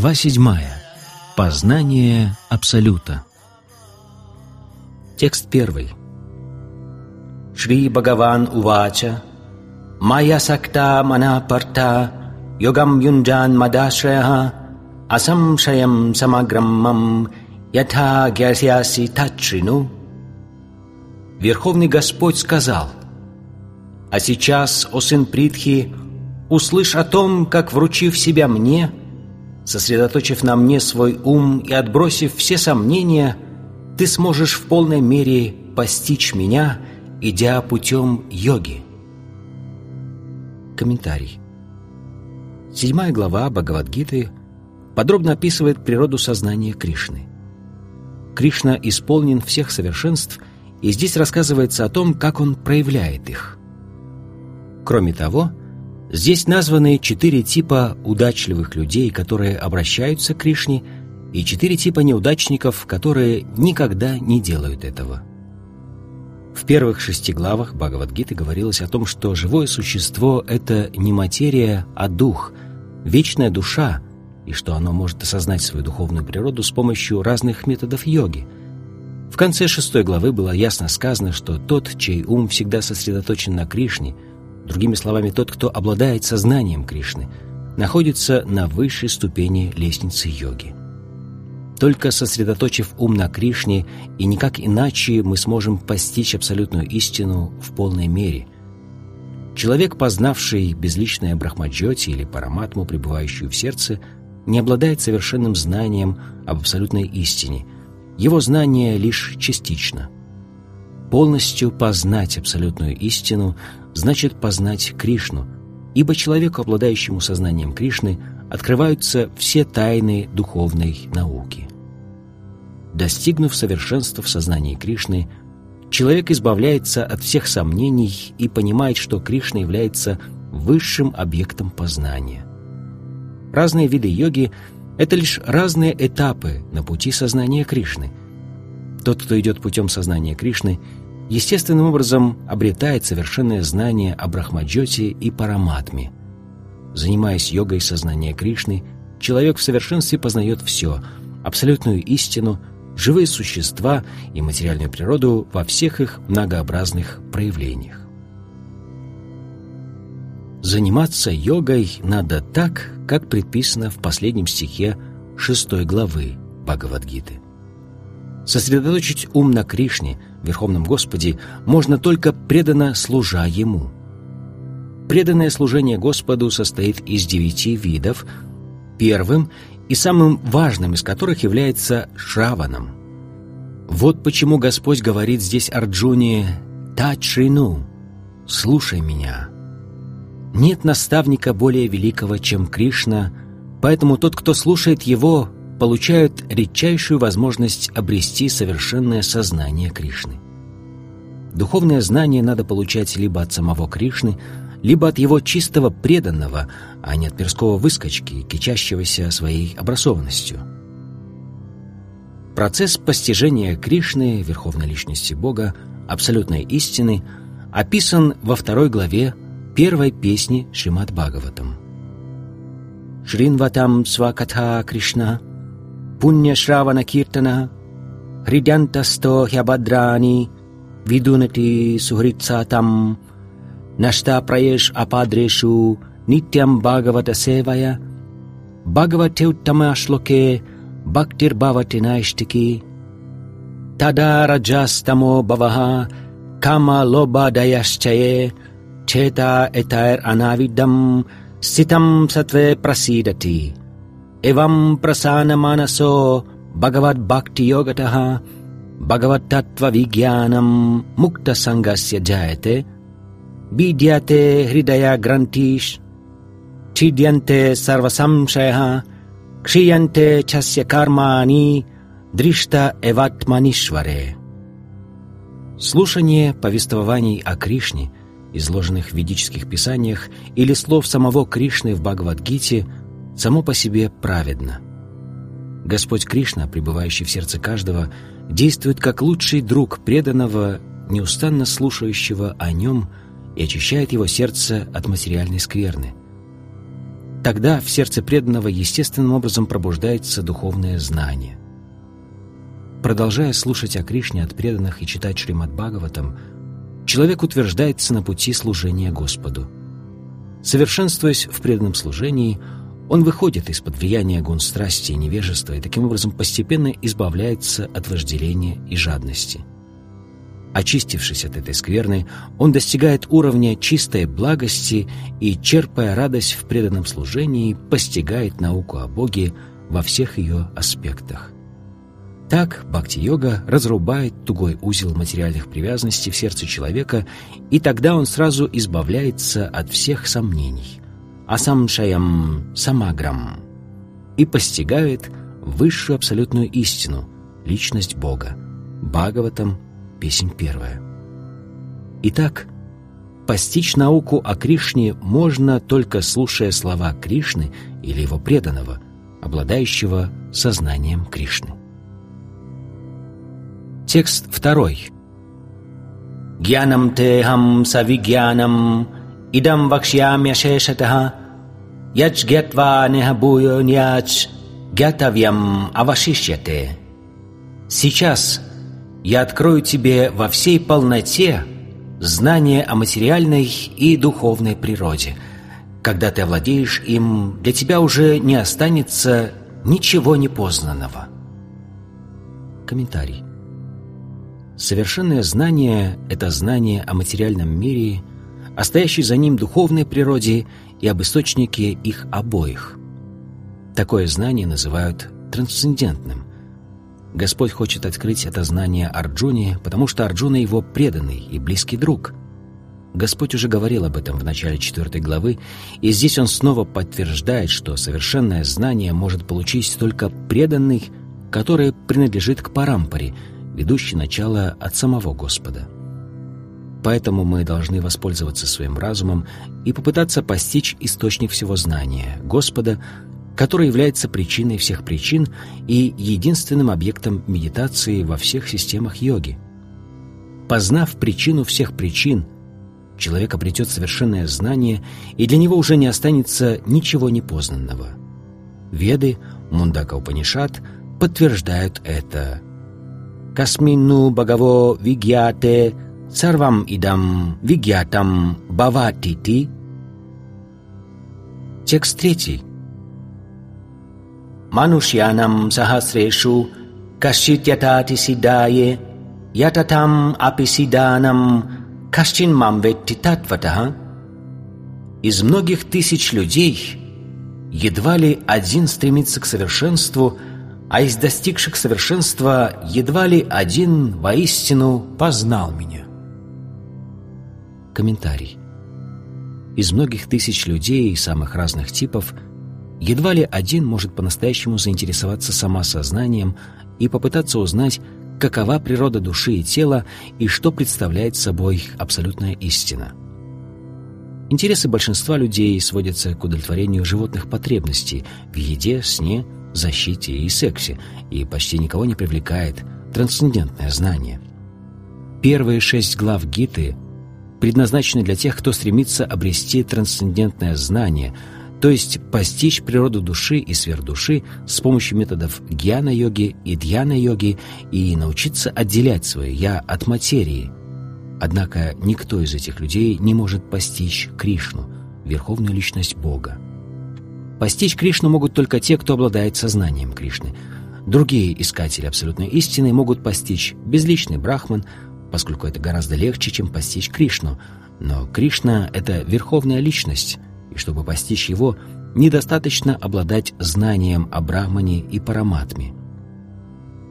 Глава седьмая. Познание Абсолюта. Текст первый. Шри Бхагаван Увача Майя Сакта Мана Парта Йогам Юнджан Мадашрая Асамшаям Самаграммам Ятха Гясяси Тачрину Верховный Господь сказал «А сейчас, о сын Притхи, услышь о том, как, вручив себя мне, Сосредоточив на мне свой ум и отбросив все сомнения, ты сможешь в полной мере постичь меня, идя путем йоги. Комментарий. Седьмая глава Бхагавадгиты подробно описывает природу сознания Кришны. Кришна исполнен всех совершенств, и здесь рассказывается о том, как он проявляет их. Кроме того, Здесь названы четыре типа удачливых людей, которые обращаются к Кришне, и четыре типа неудачников, которые никогда не делают этого. В первых шести главах Бхагавадгиты говорилось о том, что живое существо — это не материя, а дух, вечная душа, и что оно может осознать свою духовную природу с помощью разных методов йоги. В конце шестой главы было ясно сказано, что тот, чей ум всегда сосредоточен на Кришне — Другими словами, тот, кто обладает сознанием Кришны, находится на высшей ступени лестницы йоги. Только сосредоточив ум на Кришне и никак иначе мы сможем постичь абсолютную истину в полной мере. Человек, познавший безличное Брахмаджоти или Параматму, пребывающую в сердце, не обладает совершенным знанием об абсолютной истине. Его знание лишь частично. Полностью познать абсолютную истину значит познать Кришну, ибо человеку, обладающему сознанием Кришны, открываются все тайны духовной науки. Достигнув совершенства в сознании Кришны, человек избавляется от всех сомнений и понимает, что Кришна является высшим объектом познания. Разные виды йоги — это лишь разные этапы на пути сознания Кришны. Тот, кто идет путем сознания Кришны — естественным образом обретает совершенное знание о Брахмаджоте и Параматме. Занимаясь йогой сознания Кришны, человек в совершенстве познает все – абсолютную истину, живые существа и материальную природу во всех их многообразных проявлениях. Заниматься йогой надо так, как предписано в последнем стихе шестой главы Бхагавадгиты. Сосредоточить ум на Кришне, Верховном Господе, можно только преданно служа Ему. Преданное служение Господу состоит из девяти видов, первым и самым важным из которых является Шраваном. Вот почему Господь говорит здесь Арджуне «Тачрину» — «Слушай меня». Нет наставника более великого, чем Кришна, поэтому тот, кто слушает Его, получают редчайшую возможность обрести совершенное сознание Кришны. Духовное знание надо получать либо от самого Кришны, либо от его чистого преданного, а не от перского выскочки, кичащегося своей образованностью. Процесс постижения Кришны, Верховной Личности Бога, абсолютной истины, описан во второй главе первой песни Шримад Бхагаватам. Шринватам Свакатха Кришна पुण्यश्रावणकीर्तनः, हृद्यन्तस्थो ह्यभद्राणि, विदुनति सुहृत्सातम् नष्टाप्रयेष् अपाद्रेषु नित्यं भागवतसेवया भगवते उत्तमश्लोके भक्तिर्भवति नैष्टिकी तदा रजस्तमो भवः कामलोभदयश्चये चेता एतैरनाविदं स्थितं सत्त्वे प्रसीदति। эвам прасана манасо Бхагават Бхакти Йогатаха Бхагават Таттва Вигьянам Мукта Сангасья Джаяте Бидьяте Хридая Грантиш Чидьянте Сарвасамшаяха Кшиянте Часья Кармани Дришта Эватманишваре Слушание повествований о Кришне, изложенных в ведических писаниях, или слов самого Кришны в Бхагавадгите – само по себе праведно. Господь Кришна, пребывающий в сердце каждого, действует как лучший друг преданного, неустанно слушающего о нем и очищает его сердце от материальной скверны. Тогда в сердце преданного естественным образом пробуждается духовное знание. Продолжая слушать о Кришне от преданных и читать Шримад Бхагаватам, человек утверждается на пути служения Господу. Совершенствуясь в преданном служении, он выходит из-под влияния гун страсти и невежества и таким образом постепенно избавляется от вожделения и жадности. Очистившись от этой скверны, он достигает уровня чистой благости и, черпая радость в преданном служении, постигает науку о Боге во всех ее аспектах. Так бхакти-йога разрубает тугой узел материальных привязанностей в сердце человека, и тогда он сразу избавляется от всех сомнений. Асамшаям самаграм. И постигает высшую абсолютную истину, личность Бога. Бхагаватам, песнь первая. Итак, постичь науку о Кришне можно только слушая слова Кришны или его преданного, обладающего сознанием Кришны. Текст второй. Гьянам техам савигьянам идам вакшьямя шешатаха яч гетва нехабуйо няч гятавьям авашишьяте. Сейчас я открою тебе во всей полноте знание о материальной и духовной природе. Когда ты овладеешь им, для тебя уже не останется ничего непознанного. Комментарий. Совершенное знание — это знание о материальном мире, о стоящей за ним духовной природе и об источнике их обоих. Такое знание называют трансцендентным. Господь хочет открыть это знание Арджуне, потому что Арджуна его преданный и близкий друг. Господь уже говорил об этом в начале четвертой главы, и здесь он снова подтверждает, что совершенное знание может получить только преданный, который принадлежит к парампаре — ведущий начало от самого Господа. Поэтому мы должны воспользоваться своим разумом и попытаться постичь источник всего знания Господа, который является причиной всех причин и единственным объектом медитации во всех системах йоги. Познав причину всех причин, человек обретет совершенное знание, и для него уже не останется ничего непознанного. Веды, Мундака Упанишат подтверждают это Касмину Бхагаво Вигьяте Сарвам Идам Вигьятам Баватити. Текст третий. Манушьянам Сахасрешу Кашчит Ятати Сидае Ятатам Аписиданам Кашчин Мамветти Татватаха. Из многих тысяч людей едва ли один стремится к совершенству – а из достигших совершенства едва ли один воистину познал меня. Комментарий. Из многих тысяч людей самых разных типов едва ли один может по-настоящему заинтересоваться самосознанием и попытаться узнать, какова природа души и тела и что представляет собой абсолютная истина. Интересы большинства людей сводятся к удовлетворению животных потребностей в еде, сне, защите и сексе, и почти никого не привлекает трансцендентное знание. Первые шесть глав Гиты предназначены для тех, кто стремится обрести трансцендентное знание, то есть постичь природу души и сверхдуши с помощью методов гьяна-йоги и дьяна-йоги и научиться отделять свое «я» от материи. Однако никто из этих людей не может постичь Кришну, верховную личность Бога. Постичь Кришну могут только те, кто обладает сознанием Кришны. Другие искатели абсолютной истины могут постичь безличный брахман, поскольку это гораздо легче, чем постичь Кришну. Но Кришна — это верховная личность, и чтобы постичь его, недостаточно обладать знанием о брахмане и параматме.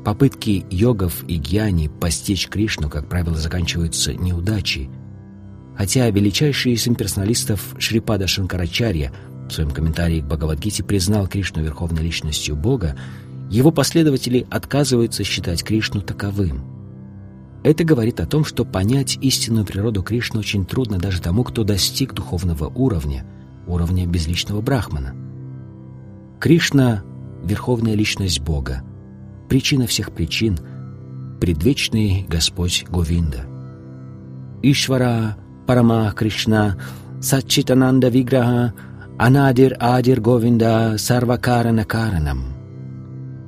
Попытки йогов и гьяни постичь Кришну, как правило, заканчиваются неудачей. Хотя величайший из имперсоналистов Шрипада Шанкарачарья — в своем комментарии к Бхагавадгите признал Кришну верховной личностью Бога, его последователи отказываются считать Кришну таковым. Это говорит о том, что понять истинную природу Кришны очень трудно даже тому, кто достиг духовного уровня, уровня безличного брахмана. Кришна — верховная личность Бога, причина всех причин, предвечный Господь Говинда. Ишвара Парама Кришна Сачитананда Виграха Анадир Адир Говинда Сарвакарана Каранам.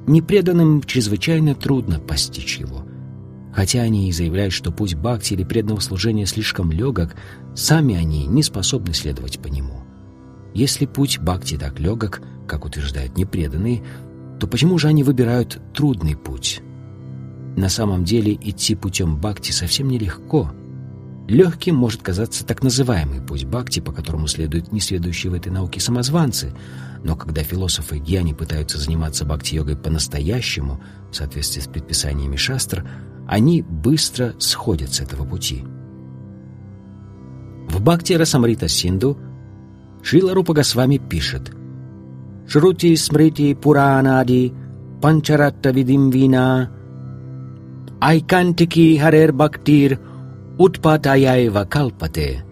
Непреданным чрезвычайно трудно постичь его. Хотя они и заявляют, что путь бхакти или преданного служения слишком легок, сами они не способны следовать по нему. Если путь бхакти так легок, как утверждают непреданные, то почему же они выбирают трудный путь? На самом деле идти путем бхакти совсем нелегко. Легким может казаться так называемый путь бхакти, по которому следуют несведущие в этой науке самозванцы, но когда философы и гьяни пытаются заниматься бхакти-йогой по-настоящему, в соответствии с предписаниями шастр, они быстро сходят с этого пути. В Бхакти Расамрита Синду Шрила Рупа Госвами пишет «Шрути смрити пуранади панчаратта видим вина айкантики харер бхактир утпатаяева калпате».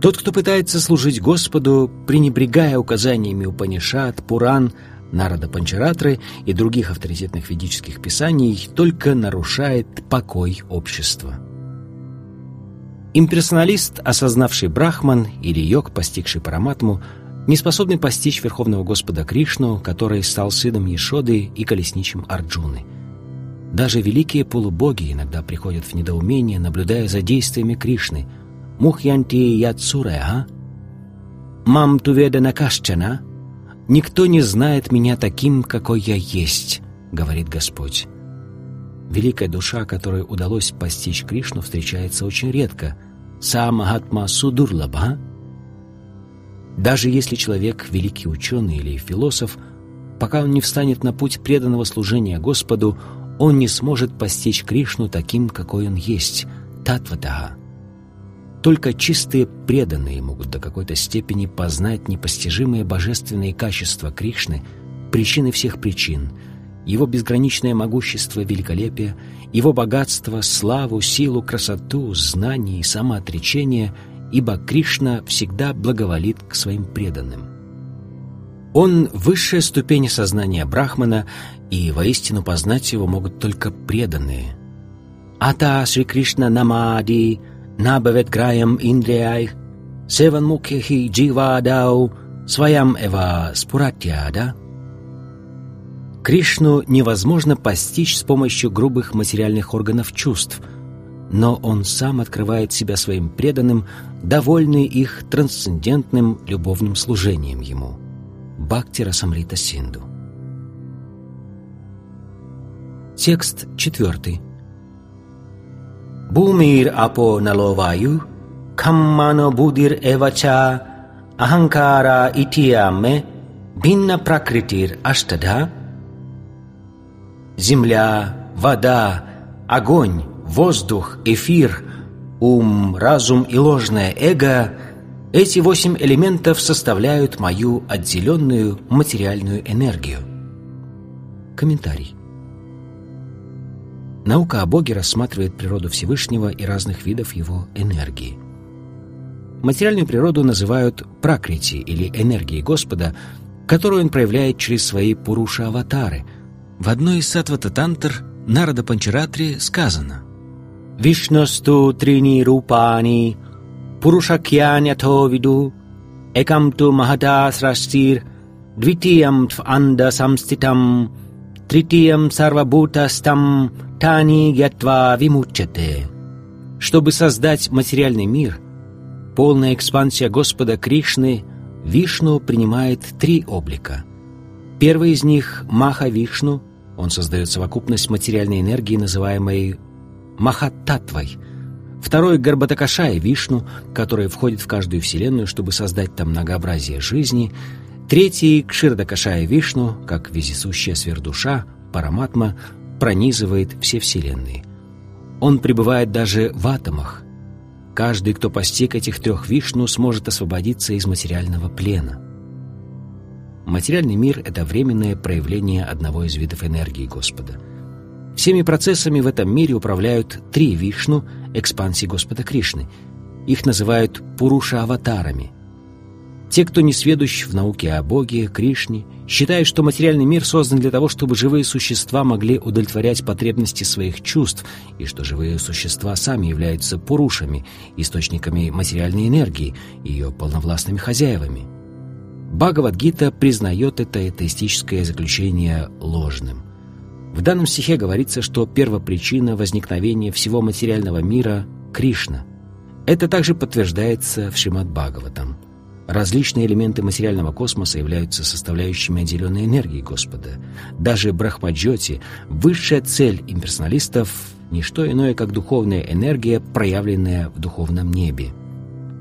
Тот, кто пытается служить Господу, пренебрегая указаниями Упанишат, Пуран, Нарада Панчаратры и других авторитетных ведических писаний, только нарушает покой общества. Имперсоналист, осознавший Брахман или йог, постигший Параматму, не способный постичь Верховного Господа Кришну, который стал сыном Ешоды и колесничем Арджуны. Даже великие полубоги иногда приходят в недоумение, наблюдая за действиями Кришны. «Мухьянти яцуреха? Мам туведа накашчана?» «Никто не знает меня таким, какой я есть», — говорит Господь. Великая душа, которой удалось постичь Кришну, встречается очень редко. Самахатма Судурлабха. Даже если человек — великий ученый или философ, пока он не встанет на путь преданного служения Господу, он не сможет постичь Кришну таким, какой он есть, Татватаха. Только чистые преданные могут до какой-то степени познать непостижимые божественные качества Кришны, причины всех причин — его безграничное могущество, великолепие, его богатство, славу, силу, красоту, знание и самоотречение, ибо Кришна всегда благоволит к своим преданным. Он — высшая ступень сознания Брахмана, и воистину познать его могут только преданные. «Ата Шри Кришна Намади Граям Индриай Севан Мукхи Дживадау Своям Эва Спуратьяда» Кришну невозможно постичь с помощью грубых материальных органов чувств, но он сам открывает себя своим преданным, довольный их трансцендентным любовным служением ему. Бхакти Самрита Синду. Текст четвертый. Бумир апо наловаю, каммано будир эвача, аханкара итияме, бинна пракритир аштадха, земля, вода, огонь, воздух, эфир, ум, разум и ложное эго — эти восемь элементов составляют мою отделенную материальную энергию. Комментарий. Наука о Боге рассматривает природу Всевышнего и разных видов его энергии. Материальную природу называют пракрити или энергией Господа, которую он проявляет через свои пуруша-аватары — в одной из сатвата-тантр Нарада Панчаратри сказано «Вишносту трини рупани пурушакьянято виду экам ту махата срастир двитиям анда самститам тритиям сарвабутастам тани гятва вимучате». Чтобы создать материальный мир, полная экспансия Господа Кришны, Вишну принимает три облика – Первый из них — Маха-Вишну. Он создает совокупность материальной энергии, называемой Махаттатвой. Второй — Гарбатакашай Вишну, который входит в каждую вселенную, чтобы создать там многообразие жизни. Третий — Кширдакашая Вишну, как вездесущая сверхдуша, параматма, пронизывает все вселенные. Он пребывает даже в атомах. Каждый, кто постиг этих трех Вишну, сможет освободиться из материального плена. Материальный мир — это временное проявление одного из видов энергии Господа. Всеми процессами в этом мире управляют три Вишну, экспансии Господа Кришны. Их называют Пуруша-аватарами. Те, кто не сведущ в науке о Боге, Кришне, считают, что материальный мир создан для того, чтобы живые существа могли удовлетворять потребности своих чувств, и что живые существа сами являются пурушами, источниками материальной энергии, ее полновластными хозяевами. Бхагавадгита признает это атеистическое заключение ложным. В данном стихе говорится, что первопричина возникновения всего материального мира — Кришна. Это также подтверждается в Шримад Бхагаватам. Различные элементы материального космоса являются составляющими отделенной энергии Господа. Даже Брахмаджоти, высшая цель имперсоналистов, не что иное, как духовная энергия, проявленная в духовном небе.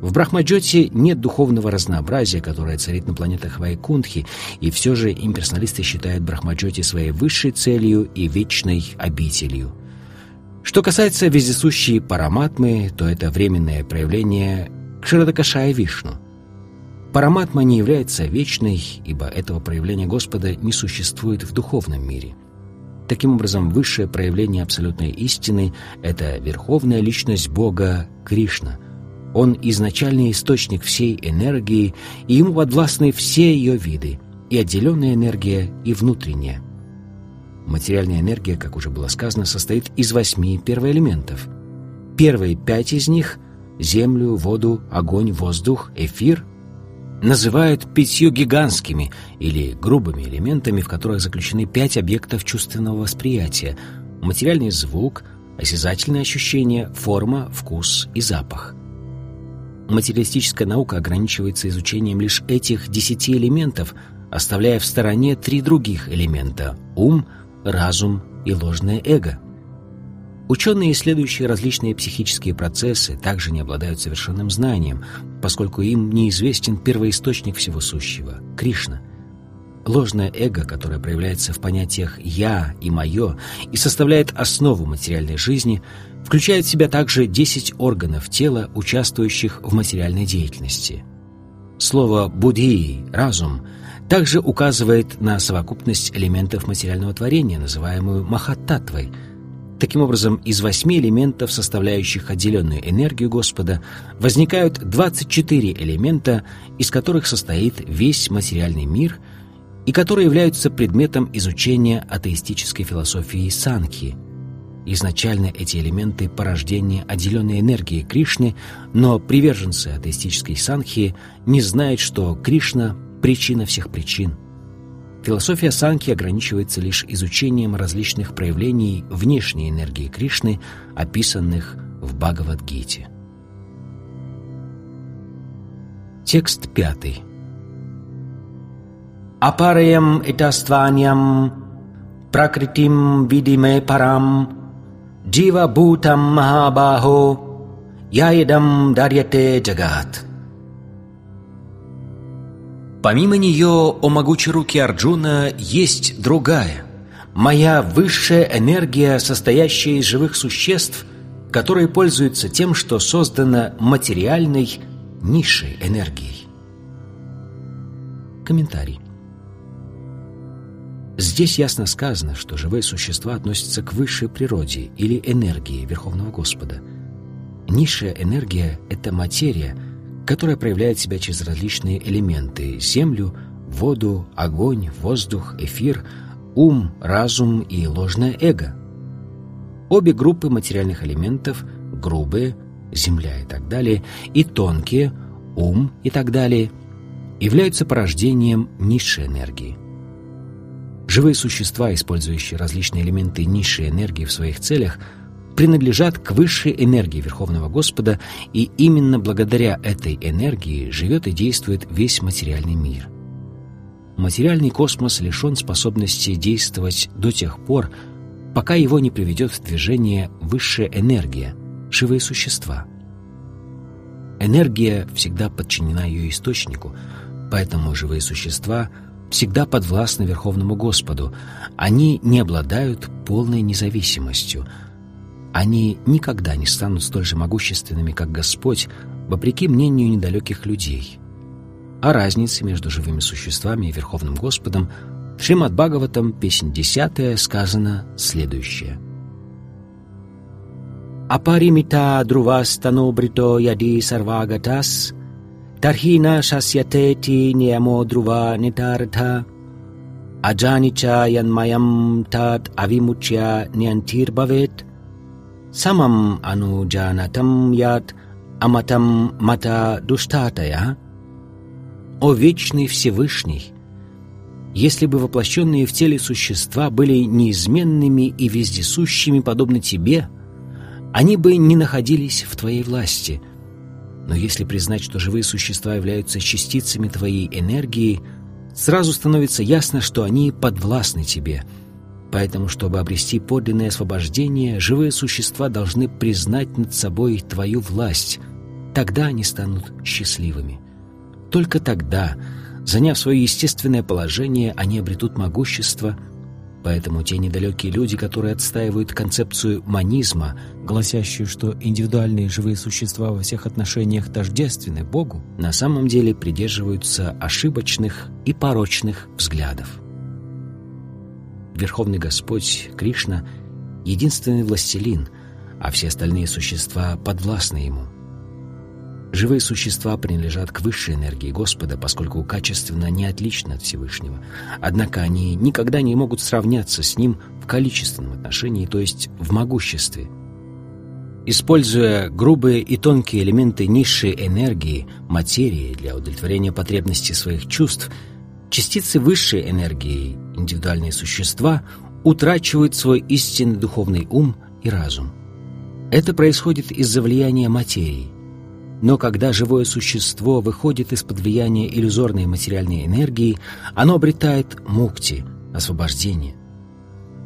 В Брахмаджоте нет духовного разнообразия, которое царит на планетах Вайкунтхи, и все же имперсоналисты считают Брахмаджоти своей высшей целью и вечной обителью. Что касается вездесущей параматмы, то это временное проявление Кширадакашая Вишну. Параматма не является вечной, ибо этого проявления Господа не существует в духовном мире. Таким образом, высшее проявление абсолютной истины — это верховная личность Бога Кришна. Он изначальный источник всей энергии, и ему подвластны все ее виды — и отделенная энергия, и внутренняя. Материальная энергия, как уже было сказано, состоит из восьми первоэлементов. Первые пять из них — землю, воду, огонь, воздух, эфир — называют пятью гигантскими или грубыми элементами, в которых заключены пять объектов чувственного восприятия – материальный звук, осязательное ощущение, форма, вкус и запах. Материалистическая наука ограничивается изучением лишь этих десяти элементов, оставляя в стороне три других элемента – ум, разум и ложное эго – Ученые, исследующие различные психические процессы, также не обладают совершенным знанием, поскольку им неизвестен первоисточник всего сущего — Кришна. Ложное эго, которое проявляется в понятиях «я» и «моё» и составляет основу материальной жизни, включает в себя также 10 органов тела, участвующих в материальной деятельности. Слово «будхи» — «разум» также указывает на совокупность элементов материального творения, называемую «махаттатвой», Таким образом, из восьми элементов, составляющих отделенную энергию Господа, возникают 24 элемента, из которых состоит весь материальный мир и которые являются предметом изучения атеистической философии Санхи. Изначально эти элементы – порождение отделенной энергии Кришны, но приверженцы атеистической Санхи не знают, что Кришна – причина всех причин – Философия Санки ограничивается лишь изучением различных проявлений внешней энергии Кришны, описанных в Бхагавадгите. Текст пятый. Апараям итастваньям пракритим видиме парам джива бутам махабахо яедам дарьяте джагат. Помимо нее, о могучей руки Арджуна, есть другая, моя высшая энергия, состоящая из живых существ, которые пользуются тем, что создано материальной низшей энергией. Комментарий. Здесь ясно сказано, что живые существа относятся к высшей природе или энергии Верховного Господа. Низшая энергия — это материя — которая проявляет себя через различные элементы – землю, воду, огонь, воздух, эфир, ум, разум и ложное эго. Обе группы материальных элементов – грубые, земля и так далее, и тонкие, ум и так далее – являются порождением низшей энергии. Живые существа, использующие различные элементы низшей энергии в своих целях – принадлежат к высшей энергии Верховного Господа, и именно благодаря этой энергии живет и действует весь материальный мир. Материальный космос лишен способности действовать до тех пор, пока его не приведет в движение высшая энергия, живые существа. Энергия всегда подчинена ее источнику, поэтому живые существа всегда подвластны Верховному Господу. Они не обладают полной независимостью – они никогда не станут столь же могущественными, как Господь, вопреки мнению недалеких людей. о разнице между живыми существами и Верховным Господом, в Шримад Бхагаватам, песнь 10, сказано следующее. Апаримита друвастано брито яди сарвагатас, тархина шасьятети ниамо друва нитарта, аджанича янмаям тат авимучья бавет, самам ануджанатам яд аматам мата душтатая. О вечный Всевышний! Если бы воплощенные в теле существа были неизменными и вездесущими, подобно тебе, они бы не находились в твоей власти. Но если признать, что живые существа являются частицами твоей энергии, сразу становится ясно, что они подвластны тебе. Поэтому, чтобы обрести подлинное освобождение, живые существа должны признать над собой твою власть – Тогда они станут счастливыми. Только тогда, заняв свое естественное положение, они обретут могущество. Поэтому те недалекие люди, которые отстаивают концепцию манизма, гласящую, что индивидуальные живые существа во всех отношениях тождественны Богу, на самом деле придерживаются ошибочных и порочных взглядов. Верховный Господь Кришна — единственный властелин, а все остальные существа подвластны Ему. Живые существа принадлежат к высшей энергии Господа, поскольку качественно не отличны от Всевышнего. Однако они никогда не могут сравняться с Ним в количественном отношении, то есть в могуществе. Используя грубые и тонкие элементы низшей энергии, материи для удовлетворения потребностей своих чувств, частицы высшей энергии, индивидуальные существа, утрачивают свой истинный духовный ум и разум. Это происходит из-за влияния материи. Но когда живое существо выходит из-под влияния иллюзорной материальной энергии, оно обретает мукти, освобождение.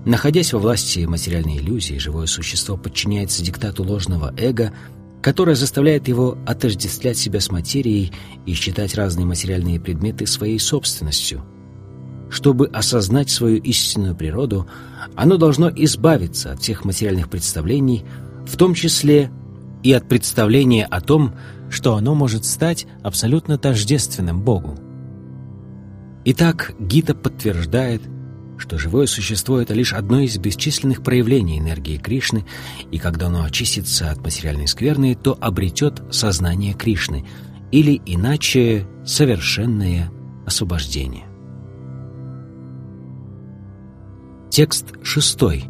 Находясь во власти материальной иллюзии, живое существо подчиняется диктату ложного эго, которое заставляет его отождествлять себя с материей и считать разные материальные предметы своей собственностью. Чтобы осознать свою истинную природу, оно должно избавиться от всех материальных представлений, в том числе и от представления о том, что оно может стать абсолютно тождественным Богу. Итак, Гита подтверждает, что живое существо — это лишь одно из бесчисленных проявлений энергии Кришны, и когда оно очистится от материальной скверны, то обретет сознание Кришны, или иначе совершенное освобождение. Текст шестой.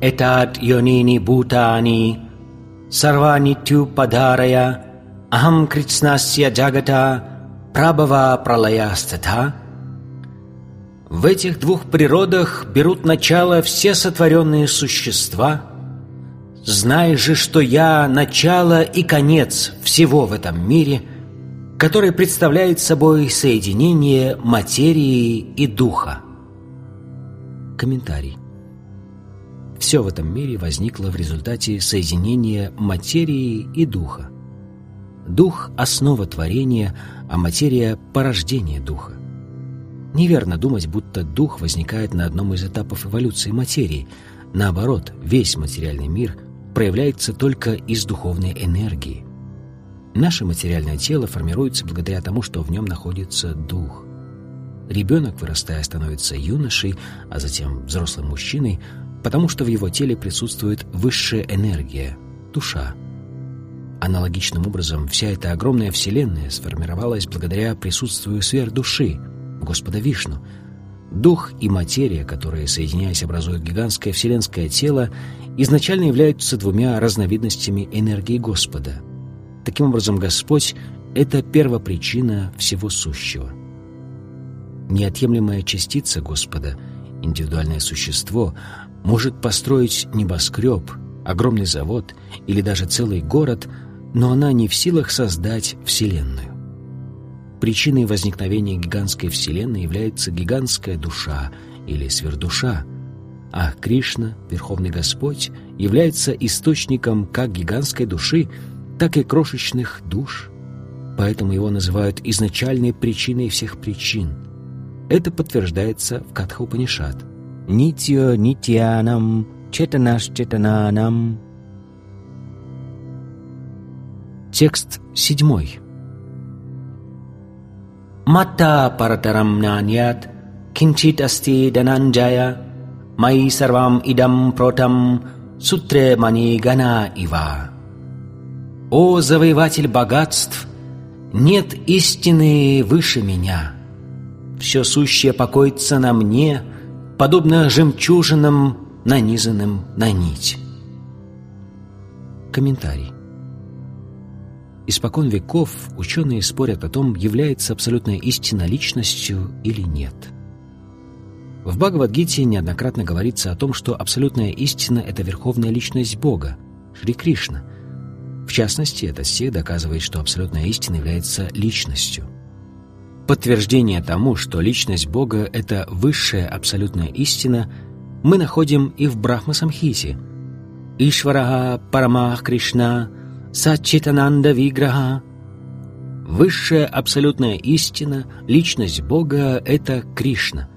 Этат йонини бутани сарва нитю падарая ахам крицнасья джагата прабава пралаястата. В этих двух природах берут начало все сотворенные существа. Знай же, что я — начало и конец всего в этом мире, который представляет собой соединение материи и духа. Комментарий. Все в этом мире возникло в результате соединения материи и духа. Дух – основа творения, а материя – порождение духа. Неверно думать, будто дух возникает на одном из этапов эволюции материи. Наоборот, весь материальный мир проявляется только из духовной энергии. Наше материальное тело формируется благодаря тому, что в нем находится дух. Ребенок, вырастая, становится юношей, а затем взрослым мужчиной – потому что в его теле присутствует высшая энергия, душа. Аналогичным образом вся эта огромная вселенная сформировалась благодаря присутствию сверхдуши, Господа Вишну. Дух и материя, которые, соединяясь, образуют гигантское вселенское тело, изначально являются двумя разновидностями энергии Господа. Таким образом, Господь — это первопричина всего сущего. Неотъемлемая частица Господа, индивидуальное существо — может построить небоскреб, огромный завод или даже целый город, но она не в силах создать Вселенную. Причиной возникновения гигантской Вселенной является гигантская душа или сверхдуша, а Кришна, Верховный Господь, является источником как гигантской души, так и крошечных душ. Поэтому его называют изначальной причиной всех причин. Это подтверждается в Катха-Упанишат – Нитьо нитьянам, четанаш-четананам. Текст седьмой. Мата паратарам нанят, кинчит асти дананджая, мои сарвам идам протам, сутре мани гана ива. О, завоеватель богатств, нет истины выше меня. Все сущее покоится на мне, подобно жемчужинам, нанизанным на нить. Комментарий. Испокон веков ученые спорят о том, является абсолютная истина личностью или нет. В Бхагавадгите неоднократно говорится о том, что абсолютная истина — это верховная личность Бога, Шри Кришна. В частности, этот стих доказывает, что абсолютная истина является личностью. Подтверждение тому, что личность Бога — это высшая абсолютная истина, мы находим и в Брахма-самхите. Ишварага Парамах Кришна — Сачитананда Виграха. Высшая абсолютная истина, личность Бога — это Кришна,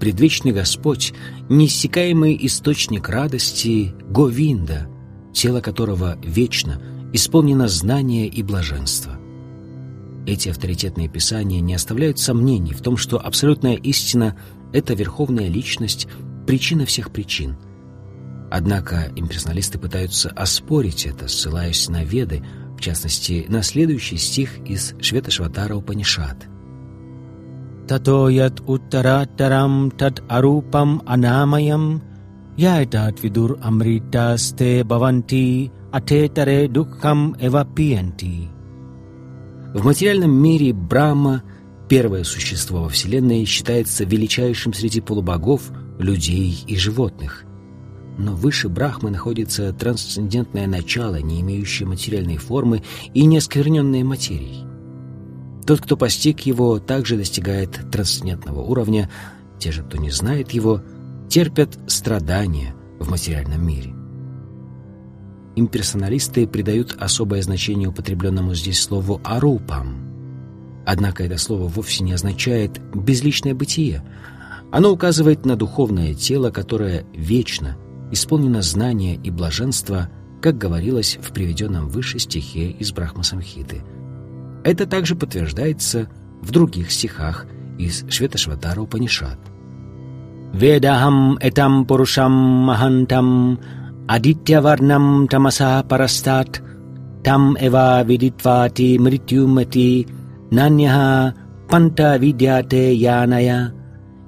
предвечный Господь, неиссякаемый источник радости Говинда, тело которого вечно, исполнено знания и блаженства. Эти авторитетные писания не оставляют сомнений в том, что абсолютная истина — это верховная личность, причина всех причин — Однако имперсоналисты пытаются оспорить это, ссылаясь на Веды, в частности, на следующий стих из Швета-Шватара Упанишат. «Тато яд уттараттарам тад арупам анамаям яйтат видур амритасте баванти атетаре дукхам эвапиенти». В материальном мире Брахма, первое существо во Вселенной, считается величайшим среди полубогов, людей и животных – но выше Брахмы находится трансцендентное начало, не имеющее материальной формы и не оскверненное материей. Тот, кто постиг его, также достигает трансцендентного уровня. Те же, кто не знает его, терпят страдания в материальном мире. Имперсоналисты придают особое значение употребленному здесь слову «арупам». Однако это слово вовсе не означает «безличное бытие». Оно указывает на духовное тело, которое вечно, исполнено знания и блаженства, как говорилось в приведенном выше стихе из Брахма-самхиты. Это также подтверждается в других стихах из Шветашватара Упанишат. «Ведахам этам пурушам махантам адитьяварнам тамаса парастат там эва видитвати мритюмати наньяха панта видяте яная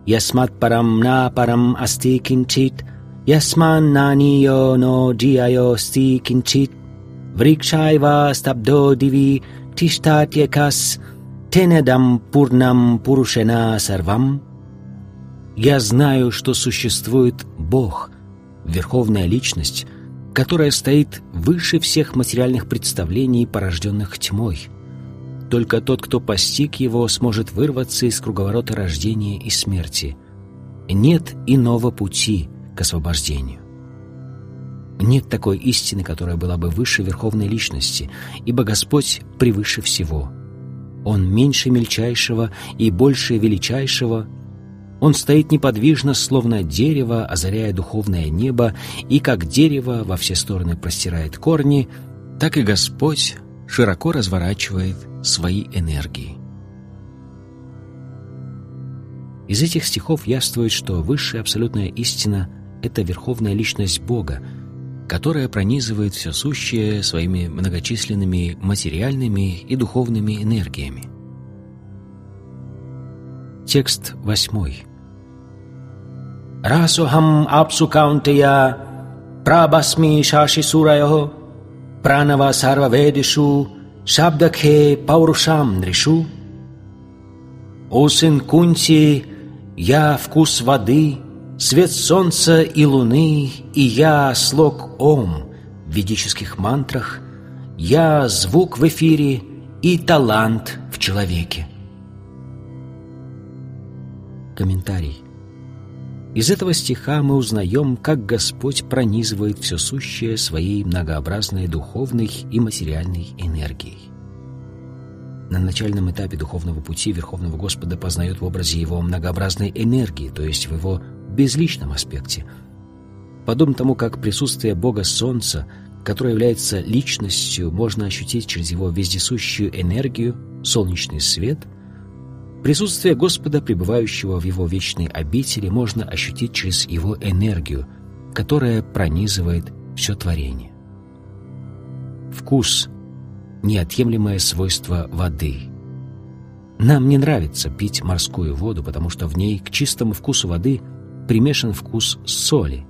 ясмат парам на парам асти кинчит – Yasmannaniyo no sti kinchit vrikshaiva stabdo divi тиштатьякас тенедам пурнам пурушена сарвам. Я знаю, что существует Бог, Верховная Личность, которая стоит выше всех материальных представлений, порожденных тьмой. Только тот, кто постиг его, сможет вырваться из круговорота рождения и смерти. Нет иного пути — к освобождению. Нет такой истины, которая была бы выше верховной личности, ибо Господь превыше всего. Он меньше мельчайшего и больше величайшего. Он стоит неподвижно, словно дерево, озаряя духовное небо, и как дерево во все стороны простирает корни, так и Господь широко разворачивает свои энергии. Из этих стихов яствует, что высшая абсолютная истина — это верховная личность Бога, которая пронизывает все сущее своими многочисленными материальными и духовными энергиями. Текст восьмой. Расухам апсу каунтея прабасми шаши сурайо пранава сарваведишу шабдакхе паурушам дришу. О сын Кунти, я вкус воды — Свет солнца и луны, и я слог Ом в ведических мантрах, я звук в эфире и талант в человеке. Комментарий. Из этого стиха мы узнаем, как Господь пронизывает все сущее своей многообразной духовной и материальной энергией. На начальном этапе духовного пути Верховного Господа познает в образе Его многообразной энергии, то есть в Его безличном аспекте. Подобно тому, как присутствие Бога Солнца, которое является личностью, можно ощутить через его вездесущую энергию, солнечный свет, Присутствие Господа, пребывающего в Его вечной обители, можно ощутить через Его энергию, которая пронизывает все творение. Вкус – неотъемлемое свойство воды. Нам не нравится пить морскую воду, потому что в ней к чистому вкусу воды примешан вкус соли.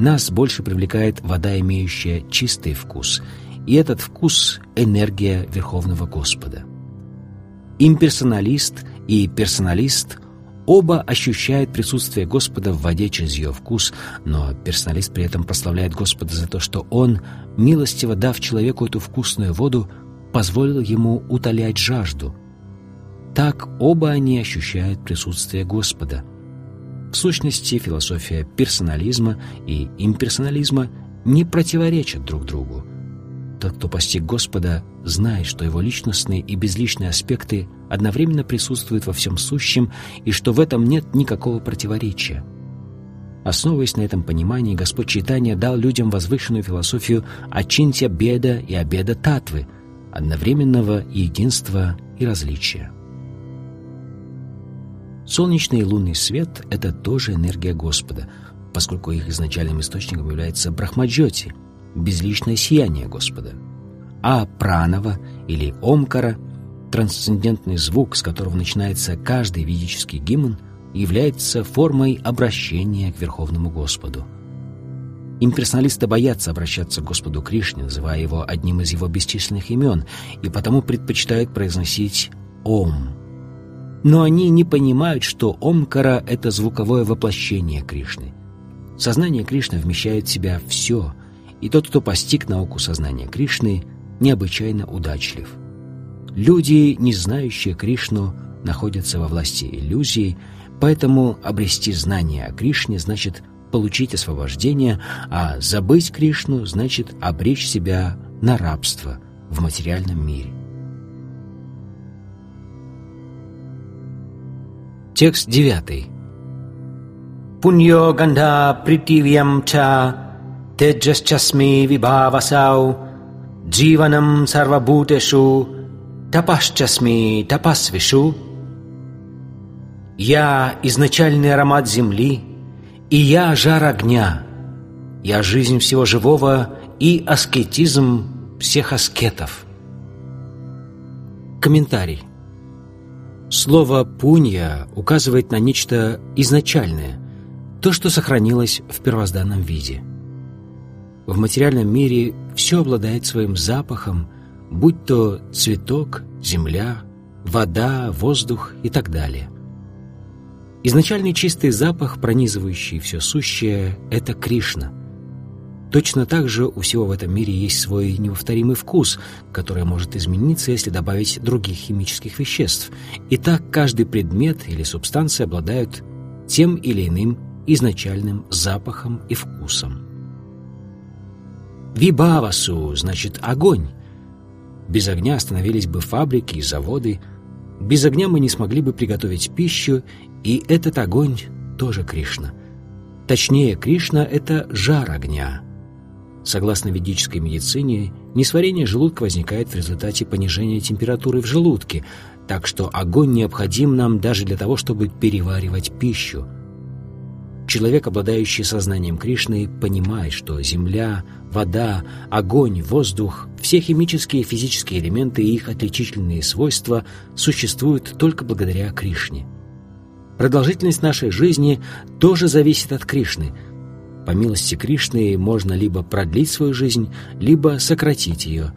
Нас больше привлекает вода, имеющая чистый вкус, и этот вкус – энергия Верховного Господа. Имперсоналист и персоналист оба ощущают присутствие Господа в воде через ее вкус, но персоналист при этом прославляет Господа за то, что Он, милостиво дав человеку эту вкусную воду, позволил ему утолять жажду. Так оба они ощущают присутствие Господа. В сущности, философия персонализма и имперсонализма не противоречат друг другу. Тот, кто постиг Господа, знает, что его личностные и безличные аспекты одновременно присутствуют во всем сущем и что в этом нет никакого противоречия. Основываясь на этом понимании, Господь Читания дал людям возвышенную философию очинтия беда и обеда татвы, одновременного единства и различия. Солнечный и лунный свет — это тоже энергия Господа, поскольку их изначальным источником является Брахмаджоти — безличное сияние Господа. А пранова или омкара, трансцендентный звук, с которого начинается каждый ведический гимн, является формой обращения к Верховному Господу. Имперсоналисты боятся обращаться к Господу Кришне, называя его одним из его бесчисленных имен, и потому предпочитают произносить «Ом». Но они не понимают, что Омкара — это звуковое воплощение Кришны. Сознание Кришны вмещает в себя все — и тот, кто постиг науку сознания Кришны, необычайно удачлив. Люди, не знающие Кришну, находятся во власти иллюзий, поэтому обрести знание о Кришне значит получить освобождение, а забыть Кришну значит обречь себя на рабство в материальном мире. Текст девятый. Пуньо ганда притивьям ча Теджасчасми вибхавасау, дживанам сарвабутешу, тапашчасми тапасвишу. Я изначальный аромат земли, и я жар огня, я жизнь всего живого и аскетизм всех аскетов. Комментарий. Слово «пунья» указывает на нечто изначальное, то, что сохранилось в первозданном виде – в материальном мире все обладает своим запахом, будь то цветок, земля, вода, воздух и так далее. Изначальный чистый запах, пронизывающий все сущее, — это Кришна. Точно так же у всего в этом мире есть свой неповторимый вкус, который может измениться, если добавить других химических веществ. И так каждый предмет или субстанция обладают тем или иным изначальным запахом и вкусом. Вибавасу значит огонь. Без огня остановились бы фабрики и заводы. Без огня мы не смогли бы приготовить пищу, и этот огонь тоже Кришна. Точнее, Кришна — это жар огня. Согласно ведической медицине, несварение желудка возникает в результате понижения температуры в желудке, так что огонь необходим нам даже для того, чтобы переваривать пищу — Человек, обладающий сознанием Кришны, понимает, что земля, вода, огонь, воздух, все химические и физические элементы и их отличительные свойства существуют только благодаря Кришне. Продолжительность нашей жизни тоже зависит от Кришны. По милости Кришны можно либо продлить свою жизнь, либо сократить ее.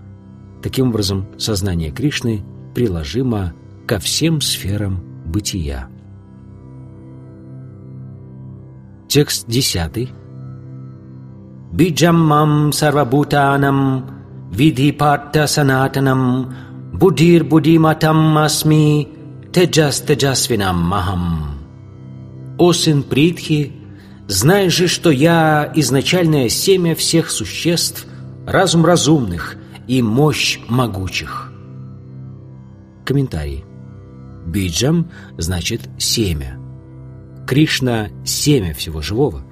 Таким образом, сознание Кришны приложимо ко всем сферам бытия. Текст десятый. Биджам мам сарвабутанам види парта санатанам будир будиматам асми теджас теджасвинам махам. О сын Притхи, знай же, что я изначальное семя всех существ, разум разумных и мощь могучих. Комментарий. Биджам значит семя – Кришна – семя всего живого.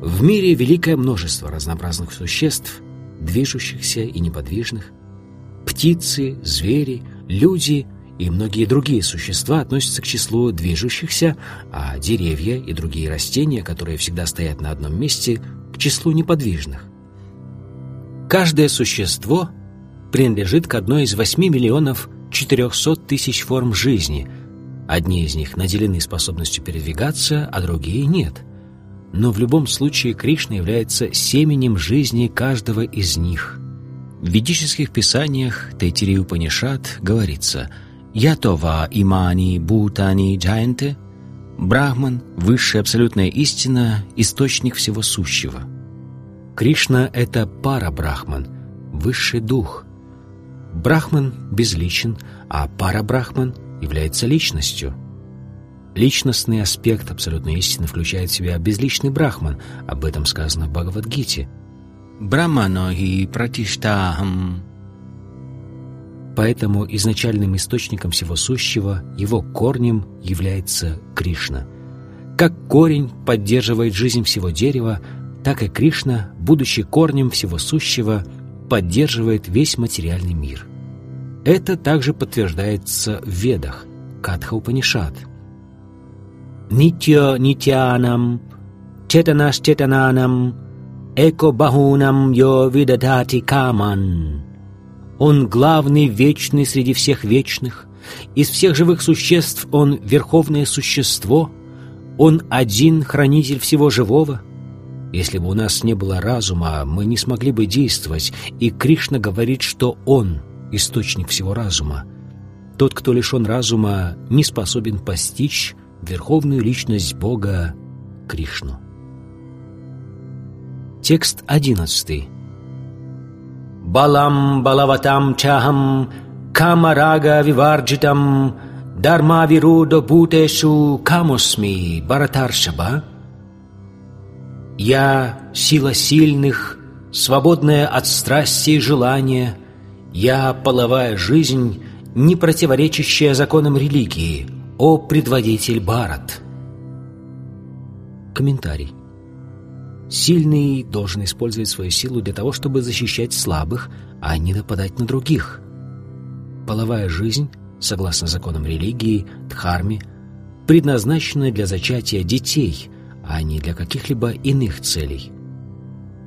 В мире великое множество разнообразных существ, движущихся и неподвижных. Птицы, звери, люди и многие другие существа относятся к числу движущихся, а деревья и другие растения, которые всегда стоят на одном месте, к числу неподвижных. Каждое существо принадлежит к одной из 8 миллионов 400 тысяч форм жизни. Одни из них наделены способностью передвигаться, а другие нет. Но в любом случае Кришна является семенем жизни каждого из них. В ведических писаниях Тайтири Упанишат говорится – Ятова имани бутани джайнте Брахман – высшая абсолютная истина, источник всего сущего. Кришна – это пара Брахман, высший дух. Брахман безличен, а пара Брахман является личностью. Личностный аспект абсолютной истины включает в себя безличный Брахман, об этом сказано в Бхагавадгите. «Брамано и пратиштахам Поэтому изначальным источником всего сущего, его корнем является Кришна. Как корень поддерживает жизнь всего дерева, так и Кришна, будучи корнем всего сущего, поддерживает весь материальный мир. Это также подтверждается в Ведах, Катха Упанишат. Нитьо нитянам, четанаш четананам, эко бахунам йо видадати каман. Он главный, вечный среди всех вечных. Из всех живых существ Он верховное существо. Он один хранитель всего живого. Если бы у нас не было разума, мы не смогли бы действовать, и Кришна говорит, что Он — источник всего разума. Тот, кто лишен разума, не способен постичь верховную личность Бога Кришну. Текст одиннадцатый. Балам балаватам чахам камарага виварджитам дарма вирудо бутешу камусми баратаршаба. Я — сила сильных, свободная от страсти и желания, я — половая жизнь, не противоречащая законам религии, о предводитель Барат. Комментарий. Сильный должен использовать свою силу для того, чтобы защищать слабых, а не нападать на других. Половая жизнь, согласно законам религии, дхарме, предназначена для зачатия детей, а не для каких-либо иных целей.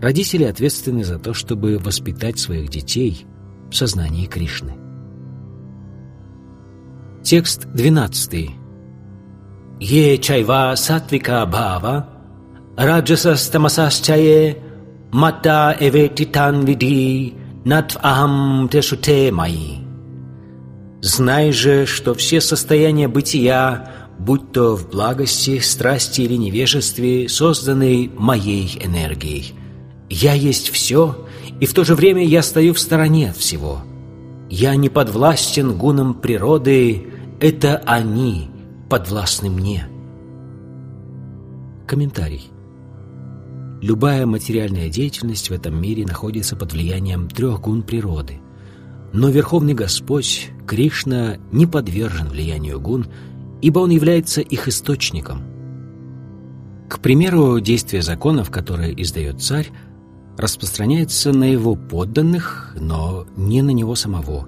Родители ответственны за то, чтобы воспитать своих детей в сознании Кришны. Текст 12. Е чайва сатвика бхава Раджасастамасасчае мата эветитан види нат ахам тешуте мои. Знай же, что все состояния бытия, будь то в благости, страсти или невежестве, созданы моей энергией. Я есть все, и в то же время я стою в стороне от всего. Я не подвластен гунам природы, это они подвластны мне. Комментарий. Любая материальная деятельность в этом мире находится под влиянием трех гун природы. Но Верховный Господь, Кришна, не подвержен влиянию гун, ибо Он является их источником. К примеру, действие законов, которые издает царь, распространяется на его подданных, но не на него самого.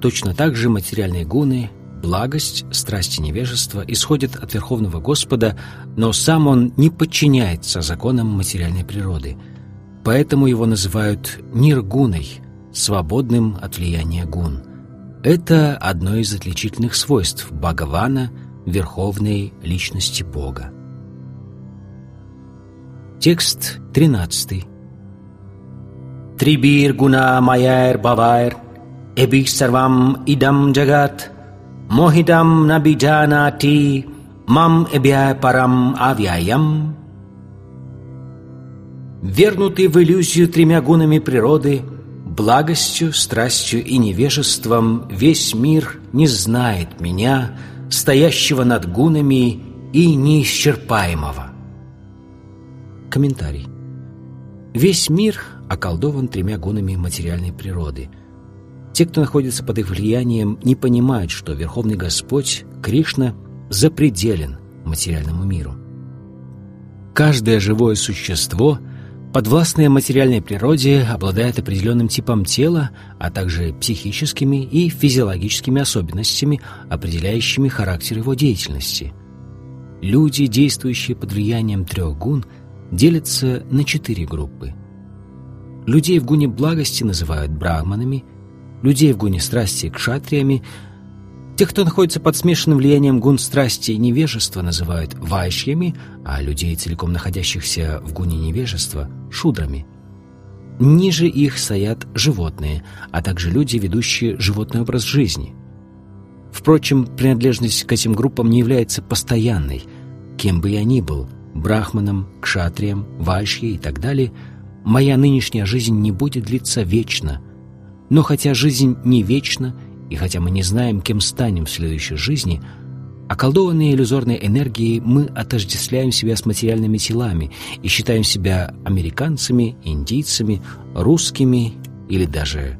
Точно так же материальные гуны Благость, страсть и невежество исходят от Верховного Господа, но сам Он не подчиняется законам материальной природы. Поэтому его называют ниргуной, свободным от влияния гун. Это одно из отличительных свойств Бхагавана, Верховной Личности Бога. Текст 13. Майер бавайр, эбих сарвам идам джагат – Mohidam nabиджанати мам эбя парам авяям. Вернутый в иллюзию тремя гунами природы, благостью, страстью и невежеством, весь мир не знает меня, стоящего над гунами и неисчерпаемого. Комментарий. Весь мир околдован тремя гунами материальной природы – те, кто находится под их влиянием, не понимают, что Верховный Господь, Кришна, запределен материальному миру. Каждое живое существо подвластные материальной природе, обладает определенным типом тела, а также психическими и физиологическими особенностями, определяющими характер его деятельности. Люди, действующие под влиянием трех гун, делятся на четыре группы. Людей в гуне благости называют брахманами, людей в гуне страсти – кшатриями, Тех, кто находится под смешанным влиянием гун страсти и невежества, называют вайшьями, а людей, целиком находящихся в гуне невежества – шудрами. Ниже их стоят животные, а также люди, ведущие животный образ жизни. Впрочем, принадлежность к этим группам не является постоянной. Кем бы я ни был – брахманом, кшатрием, вайшьей и так далее – моя нынешняя жизнь не будет длиться вечно. Но хотя жизнь не вечна – и хотя мы не знаем, кем станем в следующей жизни, околдованные иллюзорной энергией мы отождествляем себя с материальными телами и считаем себя американцами, индийцами, русскими или даже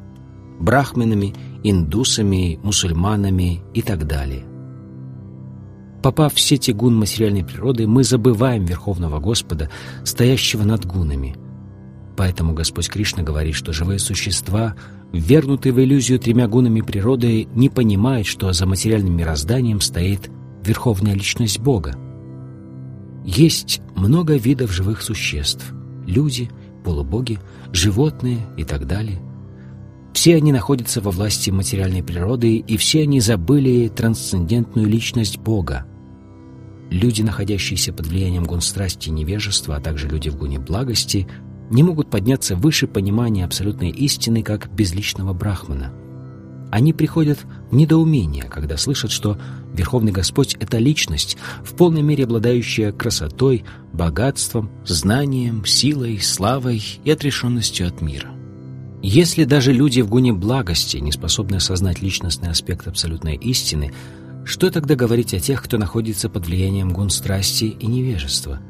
брахминами, индусами, мусульманами и так далее. Попав в сети гун материальной природы, мы забываем Верховного Господа, стоящего над гунами. Поэтому Господь Кришна говорит, что живые существа – Вернутый в иллюзию тремя гунами природы, не понимает, что за материальным мирозданием стоит верховная личность Бога. Есть много видов живых существ – люди, полубоги, животные и так далее. Все они находятся во власти материальной природы, и все они забыли трансцендентную личность Бога. Люди, находящиеся под влиянием гун страсти и невежества, а также люди в гуне благости – не могут подняться выше понимания абсолютной истины как безличного брахмана. Они приходят в недоумение, когда слышат, что Верховный Господь — это личность, в полной мере обладающая красотой, богатством, знанием, силой, славой и отрешенностью от мира. Если даже люди в гуне благости не способны осознать личностный аспект абсолютной истины, что тогда говорить о тех, кто находится под влиянием гун страсти и невежества —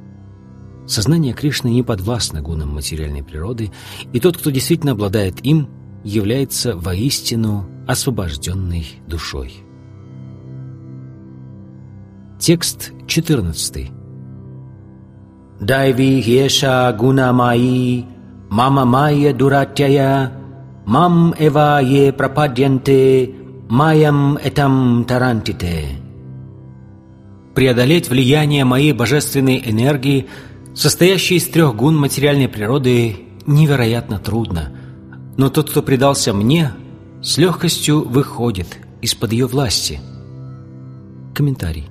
Сознание Кришны не подвластно гунам материальной природы, и тот, кто действительно обладает им, является воистину освобожденной душой. Текст 14. Дайви хеша гуна маи, мама майя дуратяя, мам эва е пропадьянте, маям этам тарантите. Преодолеть влияние моей божественной энергии – состоящий из трех гун материальной природы, невероятно трудно. Но тот, кто предался мне, с легкостью выходит из-под ее власти. Комментарий.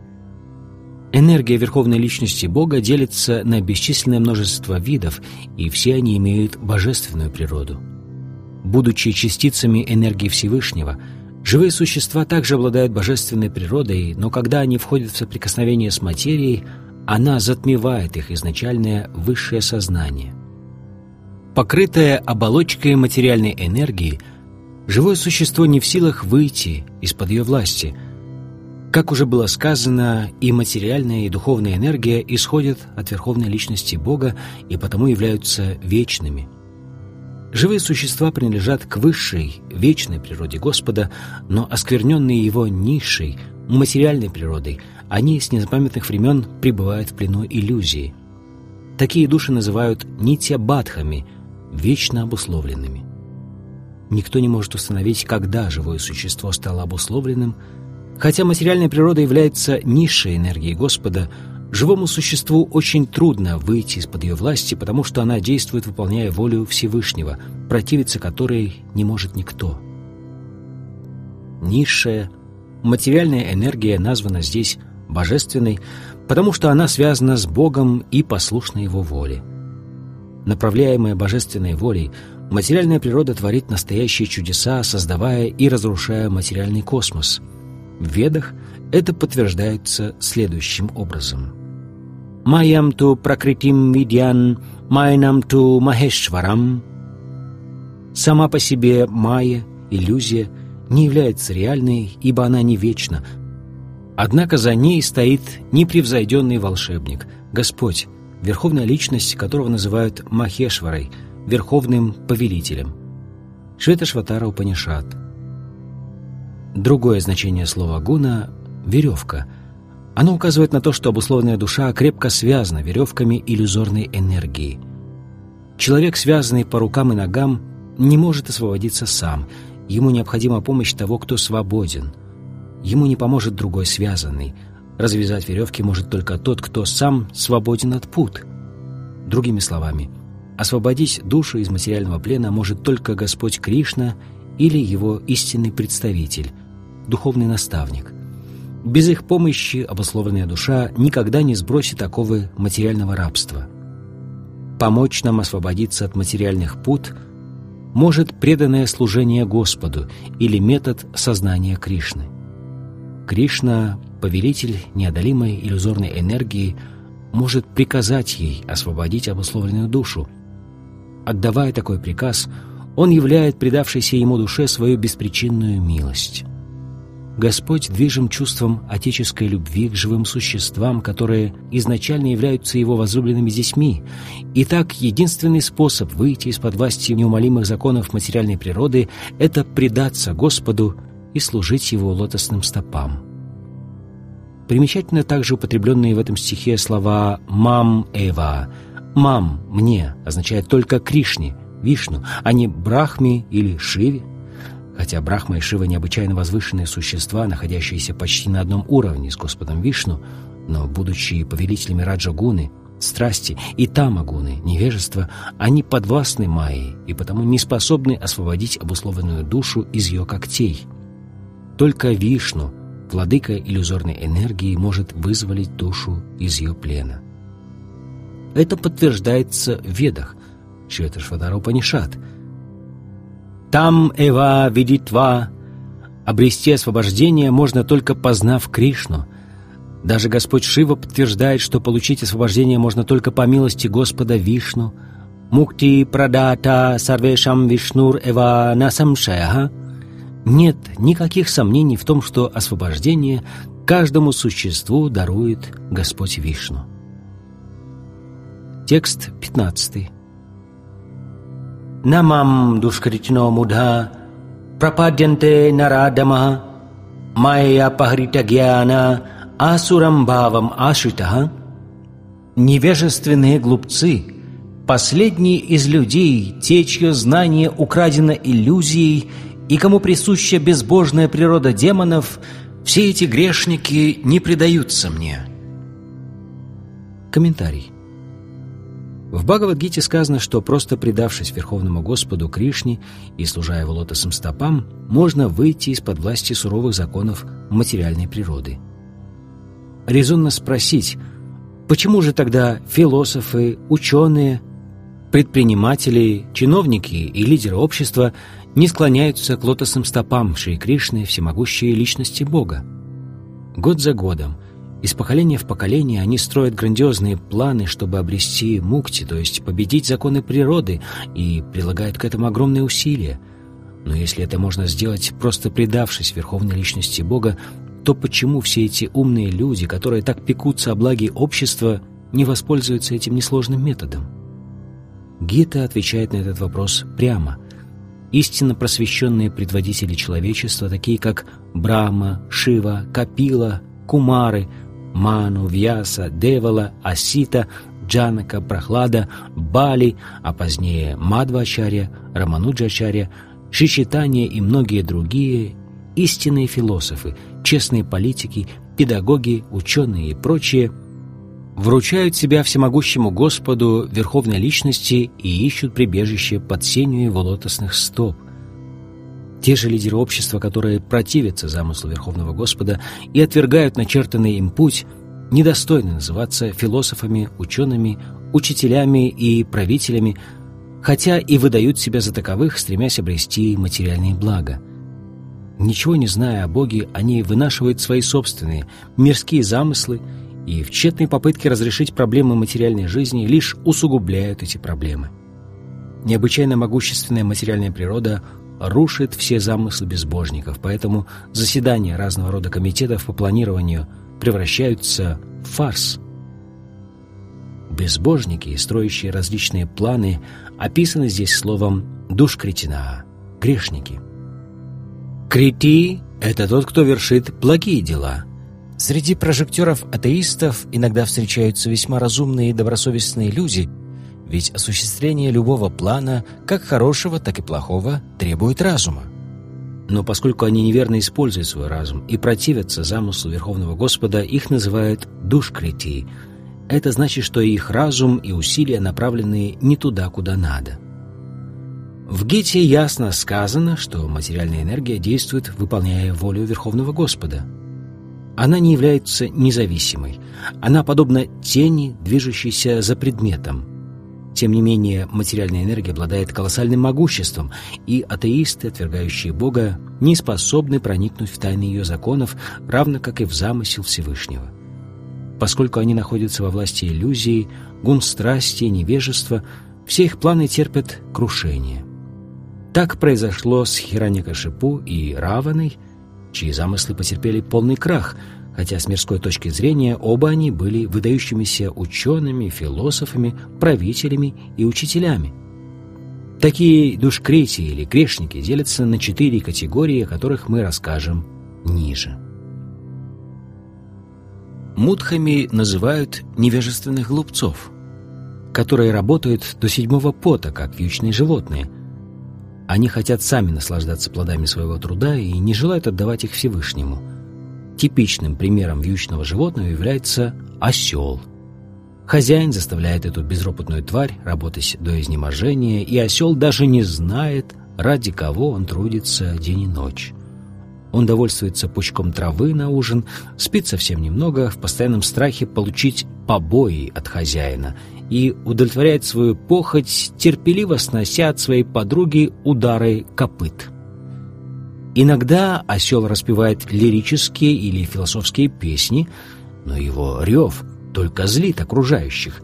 Энергия Верховной Личности Бога делится на бесчисленное множество видов, и все они имеют божественную природу. Будучи частицами энергии Всевышнего, живые существа также обладают божественной природой, но когда они входят в соприкосновение с материей – она затмевает их изначальное высшее сознание. Покрытое оболочкой материальной энергии, живое существо не в силах выйти из-под ее власти. Как уже было сказано, и материальная, и духовная энергия исходят от Верховной Личности Бога и потому являются вечными. Живые существа принадлежат к высшей, вечной природе Господа, но оскверненные его низшей, материальной природой – они с незапамятных времен пребывают в плену иллюзии. Такие души называют нитя-бадхами, вечно обусловленными. Никто не может установить, когда живое существо стало обусловленным, хотя материальная природа является низшей энергией Господа, живому существу очень трудно выйти из-под ее власти, потому что она действует, выполняя волю Всевышнего, противиться которой не может никто. Низшая, материальная энергия названа здесь божественной, потому что она связана с Богом и послушна Его воле. Направляемая божественной волей, материальная природа творит настоящие чудеса, создавая и разрушая материальный космос. В Ведах это подтверждается следующим образом. «Майям ту пракритим видьян, майнам ту махешварам» Сама по себе майя, иллюзия, не является реальной, ибо она не вечна, Однако за ней стоит непревзойденный волшебник, Господь, верховная личность которого называют Махешварой, верховным повелителем. Шветашватара Упанишат. Другое значение слова «гуна» — «веревка». Оно указывает на то, что обусловленная душа крепко связана веревками иллюзорной энергии. Человек, связанный по рукам и ногам, не может освободиться сам. Ему необходима помощь того, кто свободен. Ему не поможет другой связанный. Развязать веревки может только тот, кто сам свободен от пут. Другими словами, освободить душу из материального плена может только Господь Кришна или его истинный представитель, духовный наставник. Без их помощи обусловленная душа никогда не сбросит оковы материального рабства. Помочь нам освободиться от материальных пут может преданное служение Господу или метод сознания Кришны. Кришна, повелитель неодолимой иллюзорной энергии, может приказать ей освободить обусловленную душу. Отдавая такой приказ, он являет предавшейся ему душе свою беспричинную милость. Господь движим чувством отеческой любви к живым существам, которые изначально являются Его возлюбленными детьми. И так единственный способ выйти из-под власти неумолимых законов материальной природы – это предаться Господу и служить Его лотосным стопам. Примечательно также употребленные в этом стихе слова «мам Эва». «Мам» – «мне» означает только Кришне, Вишну, а не Брахме или Шиве. Хотя Брахма и Шива необычайно возвышенные существа, находящиеся почти на одном уровне с Господом Вишну, но, будучи повелителями Раджагуны, страсти и тамагуны, невежества, они подвластны Майи и потому не способны освободить обусловленную душу из ее когтей. Только Вишну, владыка иллюзорной энергии, может вызволить душу из ее плена. Это подтверждается в Ведах, Шветашвадара Панишат – там эва видитва. Обрести освобождение можно только познав Кришну. Даже Господь Шива подтверждает, что получить освобождение можно только по милости Господа Вишну. Мукти прадата сарвешам вишнур эва насамшая. Нет никаких сомнений в том, что освобождение каждому существу дарует Господь Вишну. Текст 15. Намам душкритно мudha прападьянте нарадама майя пахрита гьяна асурам бавам ашитаха Невежественные глупцы, последние из людей, те, чье знание украдено иллюзией и кому присуща безбожная природа демонов, все эти грешники не предаются мне. Комментарий. В Бхагавадгите сказано, что просто предавшись Верховному Господу Кришне и служа его лотосом стопам, можно выйти из-под власти суровых законов материальной природы. Резонно спросить, почему же тогда философы, ученые, предприниматели, чиновники и лидеры общества не склоняются к лотосным стопам Шри Кришны, всемогущей личности Бога? Год за годом – из поколения в поколение они строят грандиозные планы, чтобы обрести мукти, то есть победить законы природы, и прилагают к этому огромные усилия. Но если это можно сделать, просто предавшись верховной личности Бога, то почему все эти умные люди, которые так пекутся о благе общества, не воспользуются этим несложным методом? Гита отвечает на этот вопрос прямо. Истинно просвещенные предводители человечества, такие как Брахма, Шива, Капила, Кумары – Ману, Вьяса, Девала, Асита, Джанака, Прохлада, Бали, а позднее Мадвачарья, Рамануджачарья, Шичитания и многие другие истинные философы, честные политики, педагоги, ученые и прочие вручают себя всемогущему Господу Верховной Личности и ищут прибежище под сенью его лотосных стоп. Те же лидеры общества, которые противятся замыслу Верховного Господа и отвергают начертанный им путь, недостойны называться философами, учеными, учителями и правителями, хотя и выдают себя за таковых, стремясь обрести материальные блага. Ничего не зная о Боге, они вынашивают свои собственные мирские замыслы и в тщетной попытке разрешить проблемы материальной жизни лишь усугубляют эти проблемы. Необычайно могущественная материальная природа рушит все замыслы безбожников, поэтому заседания разного рода комитетов по планированию превращаются в фарс. Безбожники, строящие различные планы, описаны здесь словом «душкретина» — грешники. Крити — это тот, кто вершит благие дела. Среди прожекторов атеистов иногда встречаются весьма разумные и добросовестные люди — Ведь осуществление любого плана, как хорошего, так и плохого, требует разума. Но поскольку они неверно используют свой разум и противятся замыслу Верховного Господа, их называют душкрити. Это значит, что их разум и усилия направлены не туда, куда надо. В Гите ясно сказано, что материальная энергия действует, выполняя волю Верховного Господа. Она не является независимой. Она подобна тени, движущейся за предметом – тем не менее, материальная энергия обладает колоссальным могуществом, и атеисты, отвергающие Бога, не способны проникнуть в тайны ее законов, равно как и в замысел Всевышнего. Поскольку они находятся во власти иллюзий, гун страсти, невежества, все их планы терпят крушение. Так произошло с Хираникашипу и Раваной, чьи замыслы потерпели полный крах – хотя с мирской точки зрения оба они были выдающимися учеными, философами, правителями и учителями. Такие душкрети или грешники делятся на четыре категории, о которых мы расскажем ниже. Мудхами называют невежественных глупцов, которые работают до седьмого пота, как вьючные животные. Они хотят сами наслаждаться плодами своего труда и не желают отдавать их Всевышнему – Типичным примером вьючного животного является осел. Хозяин заставляет эту безропотную тварь работать до изнеможения, и осел даже не знает, ради кого он трудится день и ночь. Он довольствуется пучком травы на ужин, спит совсем немного, в постоянном страхе получить побои от хозяина и удовлетворяет свою похоть, терпеливо снося от своей подруги удары копыт. Иногда осел распевает лирические или философские песни, но его рев только злит окружающих.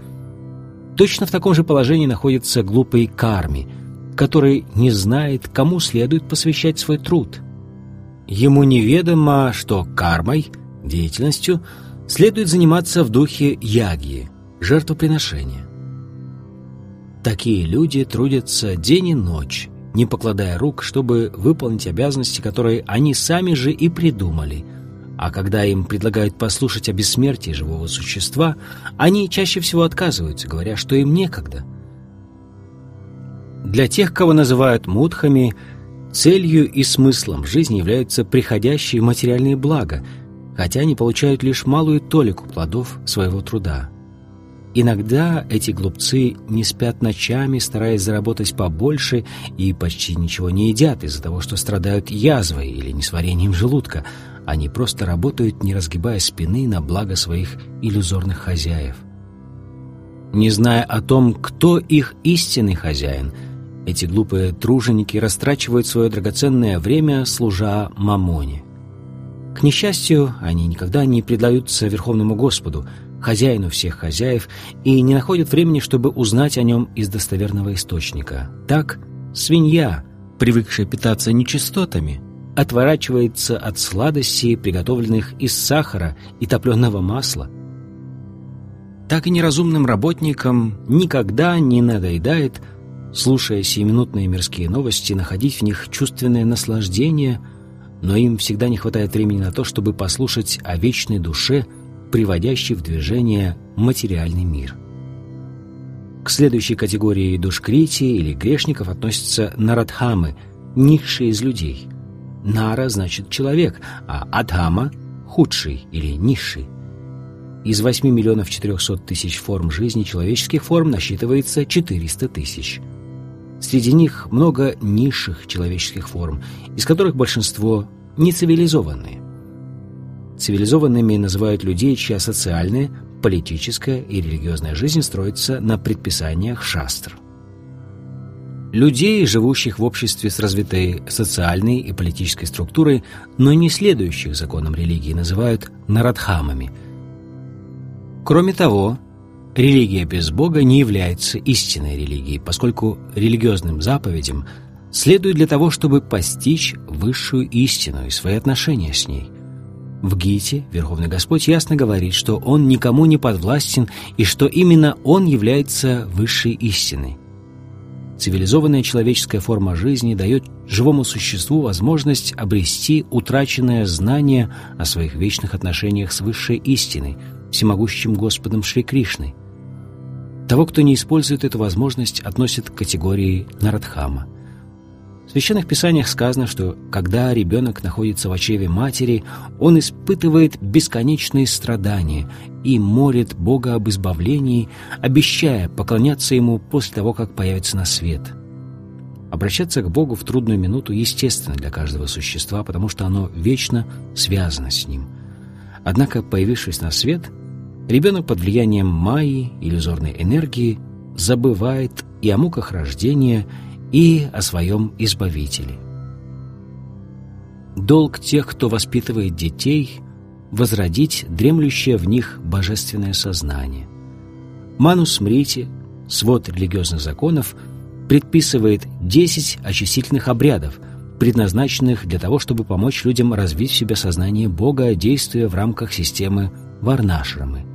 Точно в таком же положении находится глупый карми, который не знает, кому следует посвящать свой труд. Ему неведомо, что кармой, деятельностью, следует заниматься в духе ягьи, жертвоприношения. Такие люди трудятся день и ночь, не покладая рук, чтобы выполнить обязанности, которые они сами же и придумали. А когда им предлагают послушать о бессмертии живого существа, они чаще всего отказываются, говоря, что им некогда. Для тех, кого называют мудхами, целью и смыслом жизни являются приходящие материальные блага, хотя они получают лишь малую толику плодов своего труда. Иногда эти глупцы не спят ночами, стараясь заработать побольше, и почти ничего не едят из-за того, что страдают язвой или несварением желудка. Они просто работают, не разгибая спины на благо своих иллюзорных хозяев. Не зная о том, кто их истинный хозяин, эти глупые труженики растрачивают свое драгоценное время, служа мамоне. К несчастью, они никогда не предаются Верховному Господу – хозяину всех хозяев, и не находят времени, чтобы узнать о нем из достоверного источника. Так свинья, привыкшая питаться нечистотами, отворачивается от сладостей, приготовленных из сахара и топленого масла. Так и неразумным работникам никогда не надоедает, слушая сиюминутные мирские новости, находить в них чувственное наслаждение, но им всегда не хватает времени на то, чтобы послушать о вечной душе – приводящий в движение материальный мир. К следующей категории душкрити или грешников относятся нарадхамы, низшие из людей. Нара значит человек, а адхама – худший или низший. Из 8 миллионов 400 тысяч форм жизни человеческих форм насчитывается 400 тысяч. Среди них много низших человеческих форм, из которых большинство нецивилизованные. Цивилизованными называют людей, чья социальная, политическая и религиозная жизнь строится на предписаниях шастр. Людей, живущих в обществе с развитой социальной и политической структурой, но не следующих законам религии, называют нарадхамами. Кроме того, религия без Бога не является истинной религией, поскольку религиозным заповедям следует для того, чтобы постичь высшую истину и свои отношения с ней – в Гите Верховный Господь ясно говорит, что Он никому не подвластен и что именно Он является высшей истиной. Цивилизованная человеческая форма жизни дает живому существу возможность обрести утраченное знание о своих вечных отношениях с высшей истиной, всемогущим Господом Шри Кришной. Того, кто не использует эту возможность, относят к категории Нарадхама. В священных писаниях сказано, что когда ребенок находится в очреве матери, он испытывает бесконечные страдания и молит Бога об избавлении, обещая поклоняться Ему после того, как появится на свет. Обращаться к Богу в трудную минуту естественно для каждого существа, потому что оно вечно связано с Ним. Однако, появившись на свет – Ребенок под влиянием майи, иллюзорной энергии, забывает и о муках рождения, и о своем Избавителе. Долг тех, кто воспитывает детей, возродить дремлющее в них божественное сознание. Манус Мрити, свод религиозных законов, предписывает 10 очистительных обрядов, предназначенных для того, чтобы помочь людям развить в себе сознание Бога, действуя в рамках системы Варнашрамы –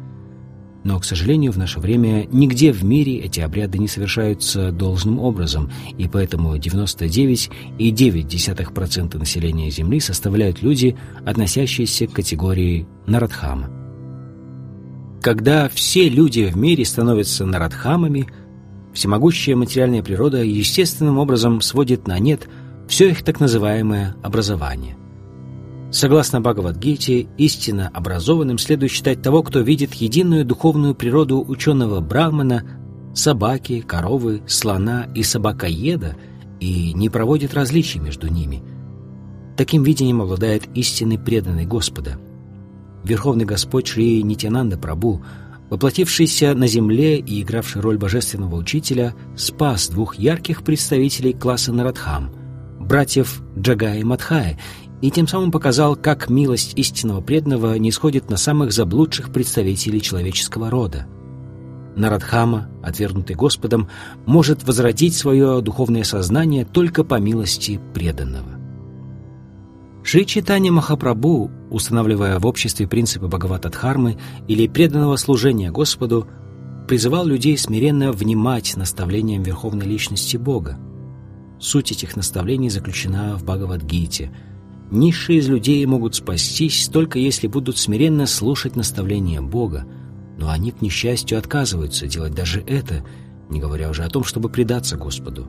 но, к сожалению, в наше время нигде в мире эти обряды не совершаются должным образом, и поэтому 99,9% населения Земли составляют люди, относящиеся к категории Нарадхама. Когда все люди в мире становятся Нарадхамами, всемогущая материальная природа естественным образом сводит на нет все их так называемое образование – Согласно Бхагавадгите, истинно образованным следует считать того, кто видит единую духовную природу ученого брахмана, собаки, коровы, слона и собакоеда и не проводит различий между ними. Таким видением обладает истинный преданный Господа. Верховный Господь Шри Нитянанда Прабу, воплотившийся на земле и игравший роль божественного учителя, спас двух ярких представителей класса Нарадхам – братьев Джагая и Мадхая – и тем самым показал, как милость истинного преданного не сходит на самых заблудших представителей человеческого рода. Нарадхама, отвергнутый Господом, может возродить свое духовное сознание только по милости преданного. Шри Читани Махапрабху, устанавливая в обществе принципы Бхагаватадхармы или преданного служения Господу, призывал людей смиренно внимать наставлениям Верховной Личности Бога. Суть этих наставлений заключена в Бхагавадгите – Низшие из людей могут спастись только если будут смиренно слушать наставления Бога, но они, к несчастью, отказываются делать даже это, не говоря уже о том, чтобы предаться Господу.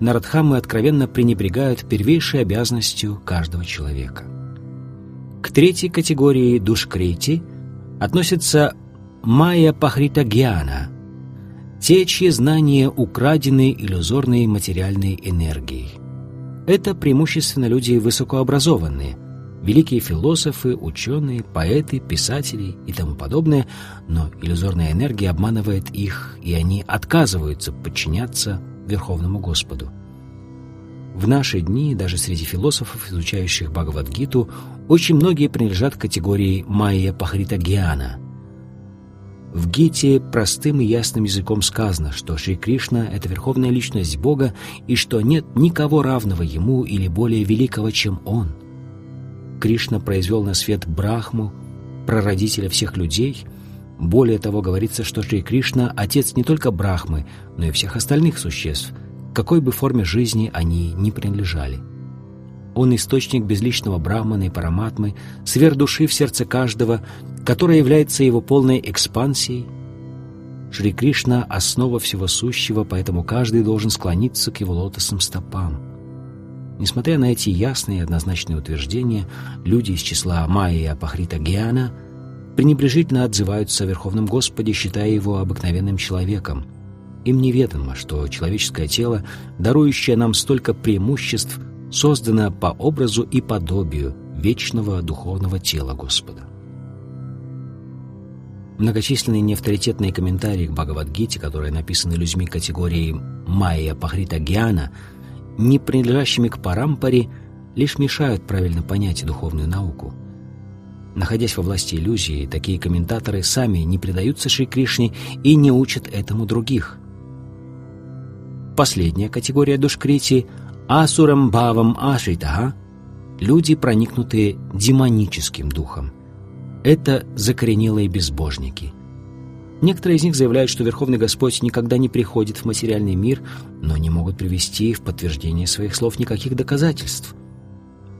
Нарадхамы откровенно пренебрегают первейшей обязанностью каждого человека. К третьей категории душ Крити относятся майя пахритагьяна, те, чьи знания украдены иллюзорной материальной энергией. Это преимущественно люди высокообразованные, великие философы, ученые, поэты, писатели и тому подобное, но иллюзорная энергия обманывает их, и они отказываются подчиняться Верховному Господу. В наши дни, даже среди философов, изучающих Бхагавадгиту, очень многие принадлежат к категории майя пахритагьяна – в Гите простым и ясным языком сказано, что Шри Кришна — это верховная личность Бога и что нет никого равного Ему или более великого, чем Он. Кришна произвел на свет Брахму, прародителя всех людей. Более того, говорится, что Шри Кришна — отец не только Брахмы, но и всех остальных существ, какой бы форме жизни они ни принадлежали. Он источник безличного Брахмана и Параматмы, сверх души в сердце каждого, которая является его полной экспансией. Шри Кришна – основа всего сущего, поэтому каждый должен склониться к его лотосным стопам. Несмотря на эти ясные и однозначные утверждения, люди из числа Майя и Апахрита Гьяна пренебрежительно отзываются о Верховном Господе, считая его обыкновенным человеком. Им неведомо, что человеческое тело, дарующее нам столько преимуществ, создано по образу и подобию вечного духовного тела Господа. Многочисленные неавторитетные комментарии к Бхагавадгите, которые написаны людьми категории Майя Пахрита Гьяна, не принадлежащими к Парампаре, лишь мешают правильно понять духовную науку. Находясь во власти иллюзии, такие комментаторы сами не предаются Шри Кришне и не учат этому других. Последняя категория душкрити – асурам бхавам ашритага – люди, проникнутые демоническим духом – это закоренелые безбожники. Некоторые из них заявляют, что Верховный Господь никогда не приходит в материальный мир, но не могут привести в подтверждение своих слов никаких доказательств.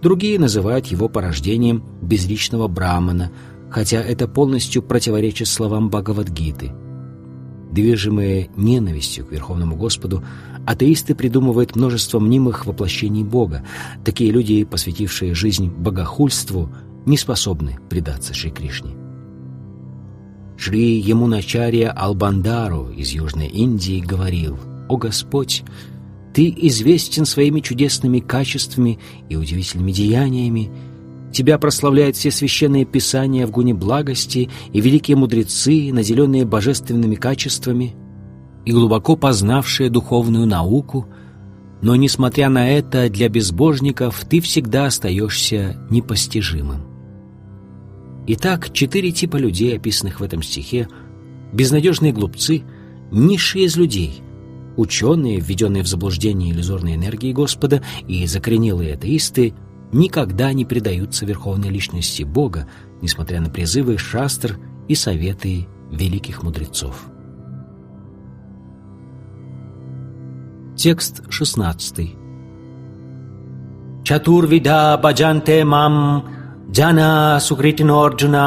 Другие называют его порождением безличного брамана, хотя это полностью противоречит словам Бхагавадгиты. Движимые ненавистью к Верховному Господу, атеисты придумывают множество мнимых воплощений Бога. Такие люди, посвятившие жизнь богохульству, не способны предаться Шри Кришне. Шри Ямуначарья Албандару из Южной Индии говорил, «О Господь, Ты известен своими чудесными качествами и удивительными деяниями, Тебя прославляют все священные писания в гуне благости и великие мудрецы, наделенные божественными качествами и глубоко познавшие духовную науку, но, несмотря на это, для безбожников ты всегда остаешься непостижимым. Итак, четыре типа людей, описанных в этом стихе, безнадежные глупцы, низшие из людей, ученые, введенные в заблуждение иллюзорной энергии Господа, и закоренелые атеисты — никогда не предаются верховной личности Бога, несмотря на призывы шастр и советы великих мудрецов. Текст 16. Чатурвида баджанте мам джана сукритинорджуна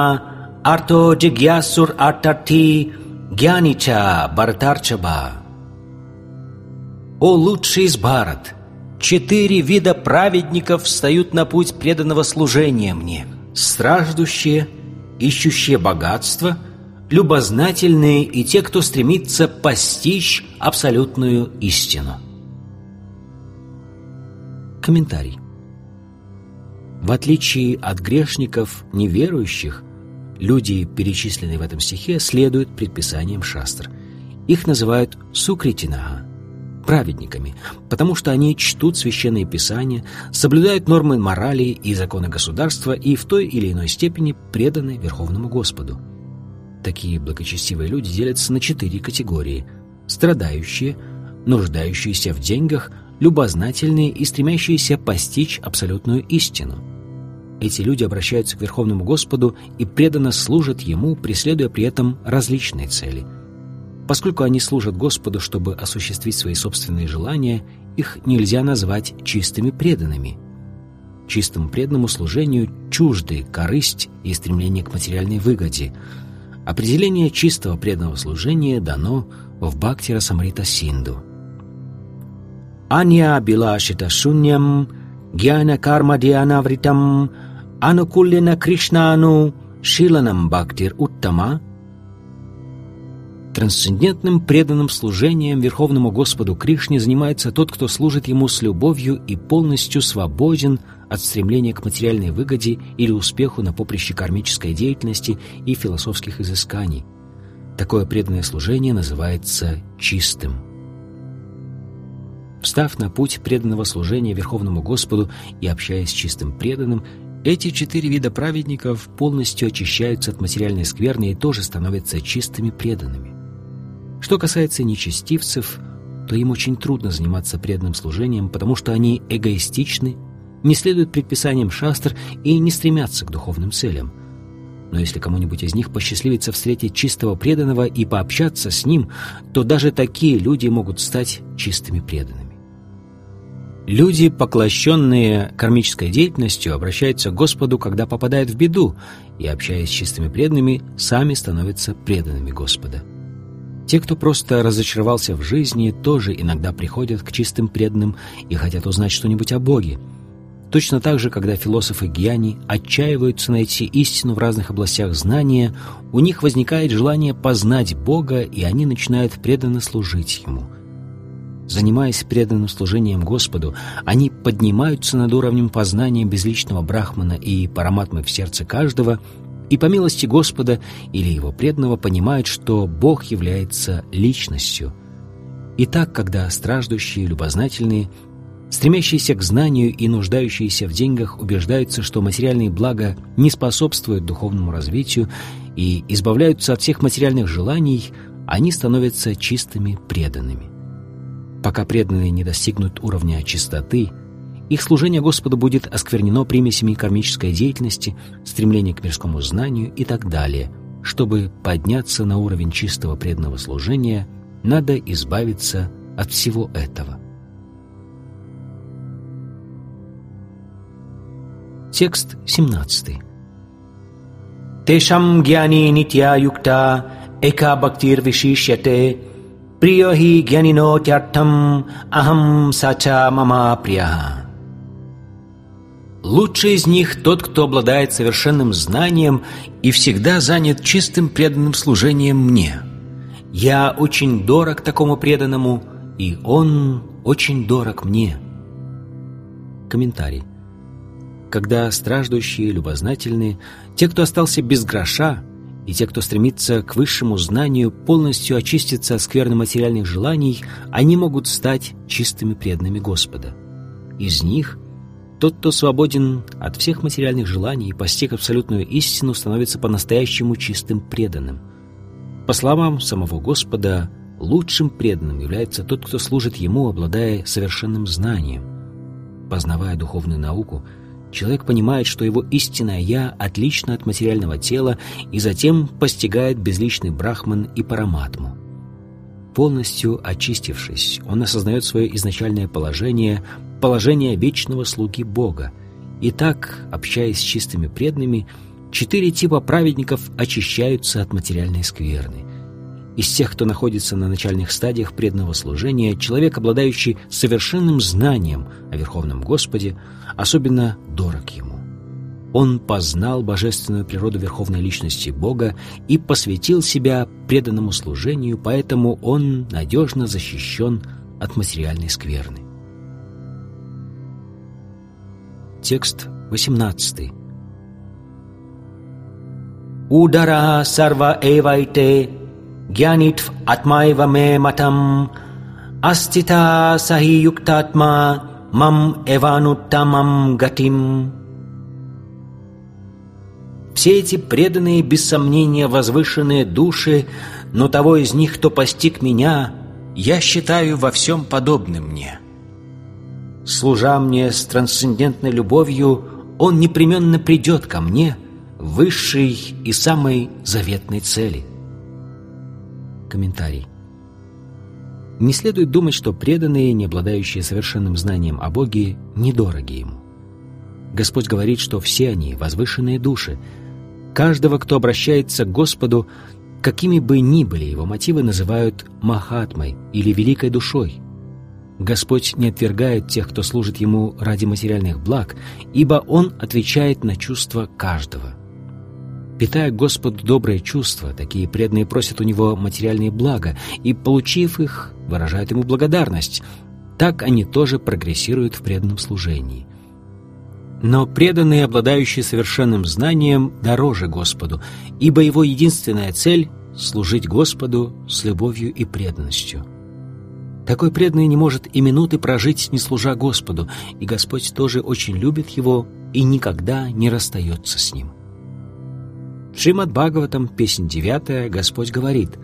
арто джигьясур артарти гьянича бартарчаба. О лучший из Бхарат! Четыре вида праведников встают на путь преданного служения мне. Страждущие, ищущие богатство, любознательные и те, кто стремится постичь абсолютную истину. Комментарий. В отличие от грешников, неверующих, люди, перечисленные в этом стихе, следуют предписаниям шастр. Их называют сукритинага праведниками, потому что они чтут священные писания, соблюдают нормы морали и законы государства и в той или иной степени преданы Верховному Господу. Такие благочестивые люди делятся на четыре категории – страдающие, нуждающиеся в деньгах, любознательные и стремящиеся постичь абсолютную истину. Эти люди обращаются к Верховному Господу и преданно служат Ему, преследуя при этом различные цели – Поскольку они служат Господу, чтобы осуществить свои собственные желания, их нельзя назвать чистыми преданными. Чистому преданному служению чужды корысть и стремление к материальной выгоде. Определение чистого преданного служения дано в Бхакти Расамрита Синду. Анья билашита шуньям гьяна карма дианавритам анукулина кришнану шиланам бхактир уттама – Трансцендентным преданным служением Верховному Господу Кришне занимается тот, кто служит Ему с любовью и полностью свободен от стремления к материальной выгоде или успеху на поприще кармической деятельности и философских изысканий. Такое преданное служение называется чистым. Встав на путь преданного служения Верховному Господу и общаясь с чистым преданным, эти четыре вида праведников полностью очищаются от материальной скверны и тоже становятся чистыми преданными. Что касается нечестивцев, то им очень трудно заниматься преданным служением, потому что они эгоистичны, не следуют предписаниям шастр и не стремятся к духовным целям. Но если кому-нибудь из них посчастливится встретить чистого преданного и пообщаться с ним, то даже такие люди могут стать чистыми преданными. Люди, поглощенные кармической деятельностью, обращаются к Господу, когда попадают в беду, и, общаясь с чистыми преданными, сами становятся преданными Господа. Те, кто просто разочаровался в жизни, тоже иногда приходят к чистым преданным и хотят узнать что-нибудь о Боге. Точно так же, когда философы Гьяни отчаиваются найти истину в разных областях знания, у них возникает желание познать Бога, и они начинают преданно служить Ему. Занимаясь преданным служением Господу, они поднимаются над уровнем познания безличного Брахмана и Параматмы в сердце каждого – и по милости Господа или его преданного понимают, что Бог является личностью. И так, когда страждущие, любознательные, стремящиеся к знанию и нуждающиеся в деньгах убеждаются, что материальные блага не способствуют духовному развитию и избавляются от всех материальных желаний, они становятся чистыми преданными. Пока преданные не достигнут уровня чистоты – их служение Господу будет осквернено примесями кармической деятельности, стремления к мирскому знанию и так далее. Чтобы подняться на уровень чистого преданного служения, надо избавиться от всего этого. Текст 17. Тешам гьяни нитья юкта Эка бхактир вишишьяте прио хи гьянино тяртам ахам сача мама прия. Лучший из них тот, кто обладает совершенным знанием и всегда занят чистым преданным служением мне. Я очень дорог такому преданному, и он очень дорог мне. Комментарий. Когда страждущие, любознательные, те, кто остался без гроша, и те, кто стремится к высшему знанию, полностью очиститься от скверных материальных желаний, они могут стать чистыми преданными Господа. Из них тот, кто свободен от всех материальных желаний и постиг абсолютную истину, становится по-настоящему чистым преданным. По словам самого Господа, лучшим преданным является тот, кто служит Ему, обладая совершенным знанием. Познавая духовную науку – Человек понимает, что его истинное «я» отлично от материального тела и затем постигает безличный брахман и параматму. Полностью очистившись, он осознает свое изначальное положение, положение вечного слуги Бога. И так, общаясь с чистыми преданными, четыре типа праведников очищаются от материальной скверны. Из тех, кто находится на начальных стадиях преданного служения, человек, обладающий совершенным знанием о Верховном Господе, особенно дорог ему. Он познал божественную природу Верховной Личности Бога и посвятил себя преданному служению, поэтому он надежно защищен от материальной скверны. Текст 18. Ударах сарва эвайте гьянитв атмаева ме матам астита сахи юктатма мам эвануттамам гатим. Все эти преданные, без сомнения, возвышенные души, но того из них, кто постиг меня, я считаю во всем подобным мне. Служа мне с трансцендентной любовью, он непременно придет ко мне, высшей и самой заветной цели. Комментарий. Не следует думать, что преданные, не обладающие совершенным знанием о Боге, недороги Ему. Господь говорит, что все они — возвышенные души. Каждого, кто обращается к Господу, какими бы ни были его мотивы, называют Махатмой или Великой Душой. Господь не отвергает тех, кто служит Ему ради материальных благ, ибо Он отвечает на чувства каждого — Питая Господу добрые чувства, такие преданные просят у Него материальные блага, и, получив их, выражают Ему благодарность. Так они тоже прогрессируют в преданном служении. Но преданные, обладающие совершенным знанием, дороже Господу, ибо Его единственная цель — служить Господу с любовью и преданностью. Такой преданный не может и минуты прожить, не служа Господу, и Господь тоже очень любит его и никогда не расстается с ним. Шримад Бхагаватам, песнь девятая, Господь говорит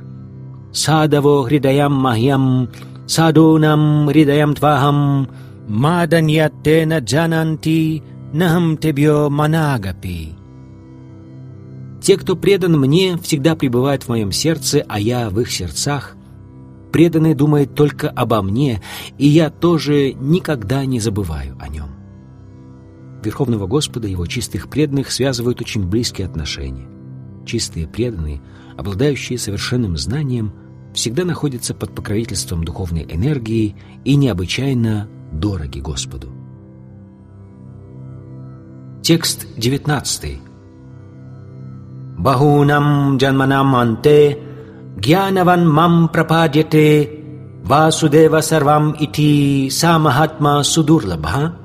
«Садаво хридаям махьям, садунам хридаям твахам, маданьяттена джананти, нахам тебьё манагапи». Те, кто предан мне, всегда пребывают в моем сердце, а я в их сердцах. Преданный думает только обо мне, и я тоже никогда не забываю о нем. Верховного Господа и его чистых преданных связывают очень близкие отношения чистые преданные, обладающие совершенным знанием, всегда находятся под покровительством духовной энергии и необычайно дороги Господу. Текст 19. Бахунам джанманам анте гьянаван мам прападьяте Васудева сарвам ити самахатма судурлабха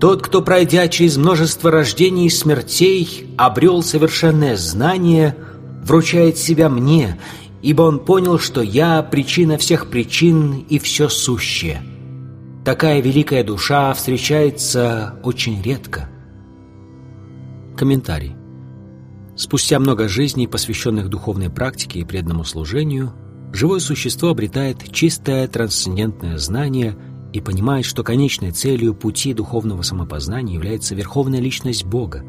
тот, кто, пройдя через множество рождений и смертей, обрел совершенное знание, вручает себя мне, ибо он понял, что я — причина всех причин и все сущее. Такая великая душа встречается очень редко. Комментарий. Спустя много жизней, посвященных духовной практике и преданному служению, живое существо обретает чистое трансцендентное знание — и понимает, что конечной целью пути духовного самопознания является верховная личность Бога.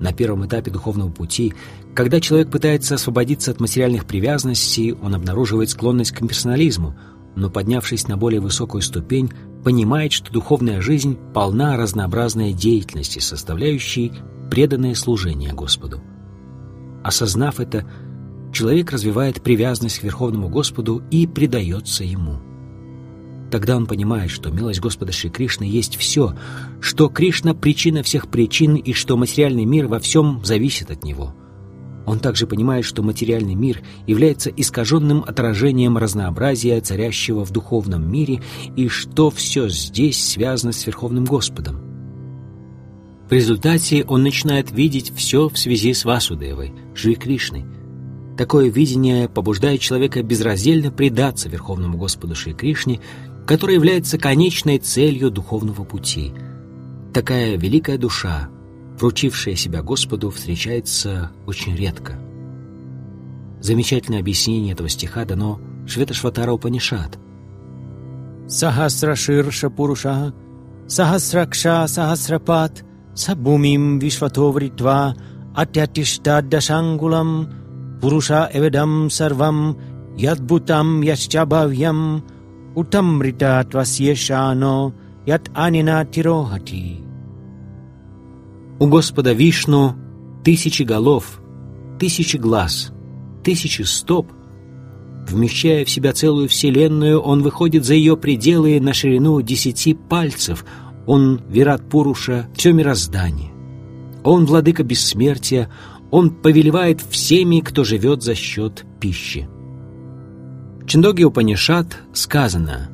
На первом этапе духовного пути, когда человек пытается освободиться от материальных привязанностей, он обнаруживает склонность к имперсонализму, но, поднявшись на более высокую ступень, понимает, что духовная жизнь полна разнообразной деятельности, составляющей преданное служение Господу. Осознав это, человек развивает привязанность к Верховному Господу и предается Ему. Тогда он понимает, что милость Господа Шри Кришны есть все, что Кришна — причина всех причин и что материальный мир во всем зависит от Него. Он также понимает, что материальный мир является искаженным отражением разнообразия, царящего в духовном мире, и что все здесь связано с Верховным Господом. В результате он начинает видеть все в связи с Васудевой, Шри Кришной. Такое видение побуждает человека безраздельно предаться Верховному Господу Шри Кришне, который является конечной целью духовного пути. Такая великая душа, вручившая себя Господу, встречается очень редко. Замечательное объяснение этого стиха дано Шветашватара Упанишат. Сахасраширша Пуруша, Сахасракша Сахасрапат – Sabumim Vishvatovritva Atyatishta Purusha Evedam Sarvam Yadbhutam Yaschabhavyam Utamrita Tvasyeshano Yat Anina Tirohati У Господа Вишну тысячи голов, тысячи глаз, тысячи стоп. Вмещая в себя целую вселенную, он выходит за ее пределы на ширину десяти пальцев – он Вират Пуруша, все мироздание. Он владыка бессмертия, он повелевает всеми, кто живет за счет пищи. В Чиндоге Упанишат сказано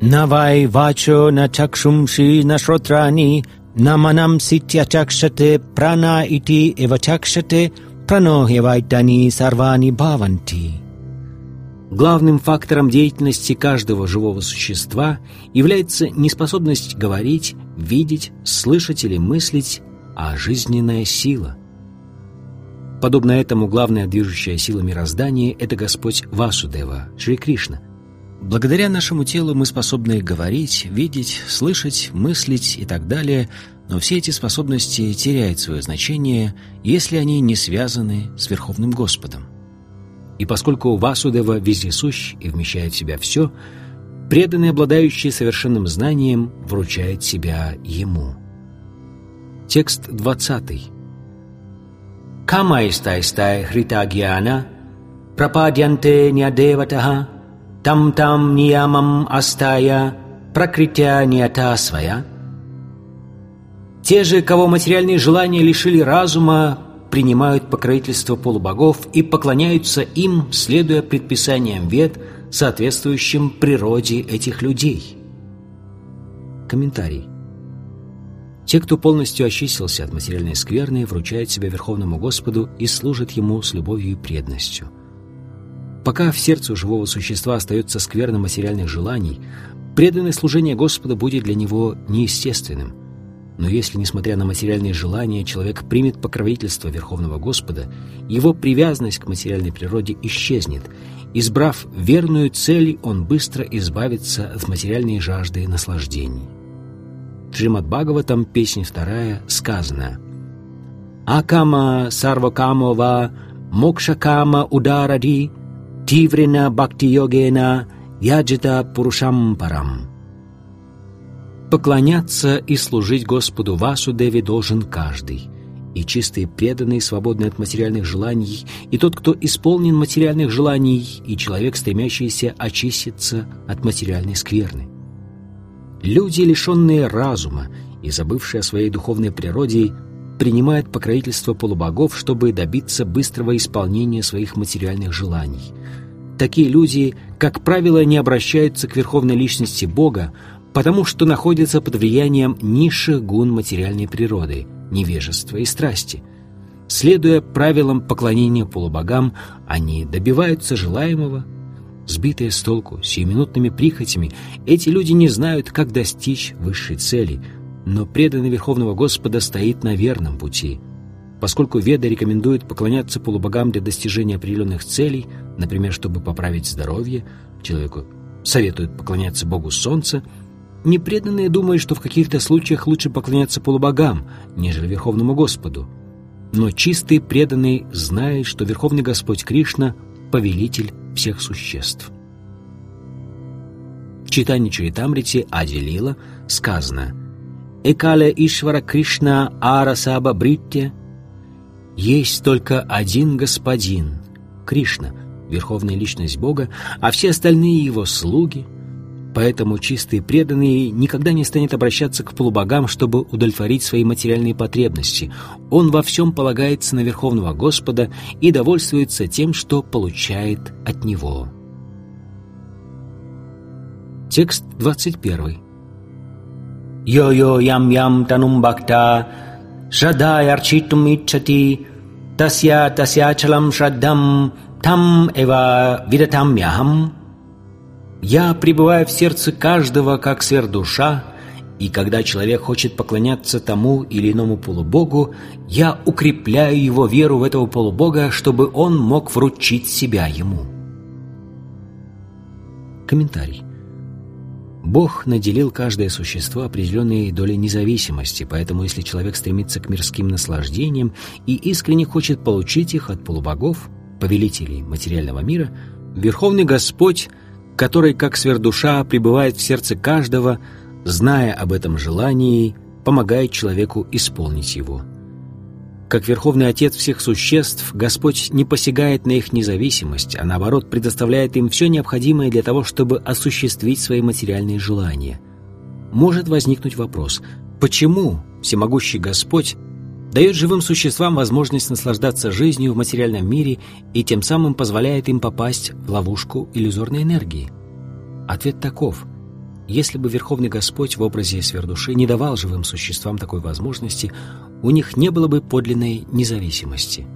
«Навай вачо на чакшумши на шротрани наманам ситья чакшате прана ити эва чакшате прано хевайтани сарвани баванти». Главным фактором деятельности каждого живого существа является неспособность говорить, видеть, слышать или мыслить, а жизненная сила. Подобно этому главная движущая сила мироздания – это Господь Васудева, Шри Кришна. Благодаря нашему телу мы способны говорить, видеть, слышать, мыслить и так далее, но все эти способности теряют свое значение, если они не связаны с Верховным Господом. И поскольку Васудева вездесущ и вмещает в себя все, преданный, обладающий совершенным знанием, вручает себя ему. Текст 20. Камайстайстай хритагьяна прападьянте нядеватаха там там ниямам астая пракритя нията своя. Те же, кого материальные желания лишили разума, принимают покровительство полубогов и поклоняются им, следуя предписаниям вед, соответствующим природе этих людей. Комментарий. Те, кто полностью очистился от материальной скверны, вручают себя Верховному Господу и служат Ему с любовью и преданностью. Пока в сердце живого существа остается скверна материальных желаний, преданное служение Господа будет для него неестественным – но если, несмотря на материальные желания, человек примет покровительство Верховного Господа, его привязанность к материальной природе исчезнет. Избрав верную цель, он быстро избавится от материальной жажды и наслаждений. Шримад Бхагаватам, песня вторая, сказано «Акама сарвакамова мокшакама ударади тиврина бхакти-йогена яджита пурушам парам» Поклоняться и служить Господу Васудеве должен каждый. И чистый, преданный, свободный от материальных желаний, и тот, кто исполнен материальных желаний, и человек, стремящийся очиститься от материальной скверны. Люди, лишенные разума и забывшие о своей духовной природе, принимают покровительство полубогов, чтобы добиться быстрого исполнения своих материальных желаний. Такие люди, как правило, не обращаются к верховной личности Бога, потому что находятся под влиянием низших гун материальной природы, невежества и страсти. Следуя правилам поклонения полубогам, они добиваются желаемого. Сбитые с толку сиюминутными прихотями, эти люди не знают, как достичь высшей цели, но преданный Верховного Господа стоит на верном пути. Поскольку Веда рекомендует поклоняться полубогам для достижения определенных целей, например, чтобы поправить здоровье, человеку советуют поклоняться Богу Солнца – Непреданные думают, что в каких-то случаях лучше поклоняться полубогам, нежели Верховному Господу. Но чистый преданный знает, что Верховный Господь Кришна – повелитель всех существ. В читании Чаритамрити Ади Лила сказано «Экале Ишвара Кришна Арасаба Бритте Есть только один Господин, Кришна, Верховная Личность Бога, а все остальные Его слуги. Поэтому чистые преданные никогда не станет обращаться к полубогам, чтобы удовлетворить свои материальные потребности. Он во всем полагается на Верховного Господа и довольствуется тем, что получает от Него. Текст 21. Йо-йо ям-ям танум бхакта шраддай арчитум иччати тасья тасьячалам шраддам там эва видатам яхам Я пребываю в сердце каждого, как сверхдуша, и когда человек хочет поклоняться тому или иному полубогу, я укрепляю его веру в этого полубога, чтобы он мог вручить себя ему. Комментарий. Бог наделил каждое существо определенной долей независимости, поэтому если человек стремится к мирским наслаждениям и искренне хочет получить их от полубогов, повелителей материального мира, Верховный Господь, который, как сверхдуша, пребывает в сердце каждого, зная об этом желании, помогает человеку исполнить его – как Верховный Отец всех существ, Господь не посягает на их независимость, а наоборот предоставляет им все необходимое для того, чтобы осуществить свои материальные желания. Может возникнуть вопрос, почему всемогущий Господь дает живым существам возможность наслаждаться жизнью в материальном мире и тем самым позволяет им попасть в ловушку иллюзорной энергии? Ответ таков. Если бы Верховный Господь в образе свердуши не давал живым существам такой возможности, у них не было бы подлинной независимости.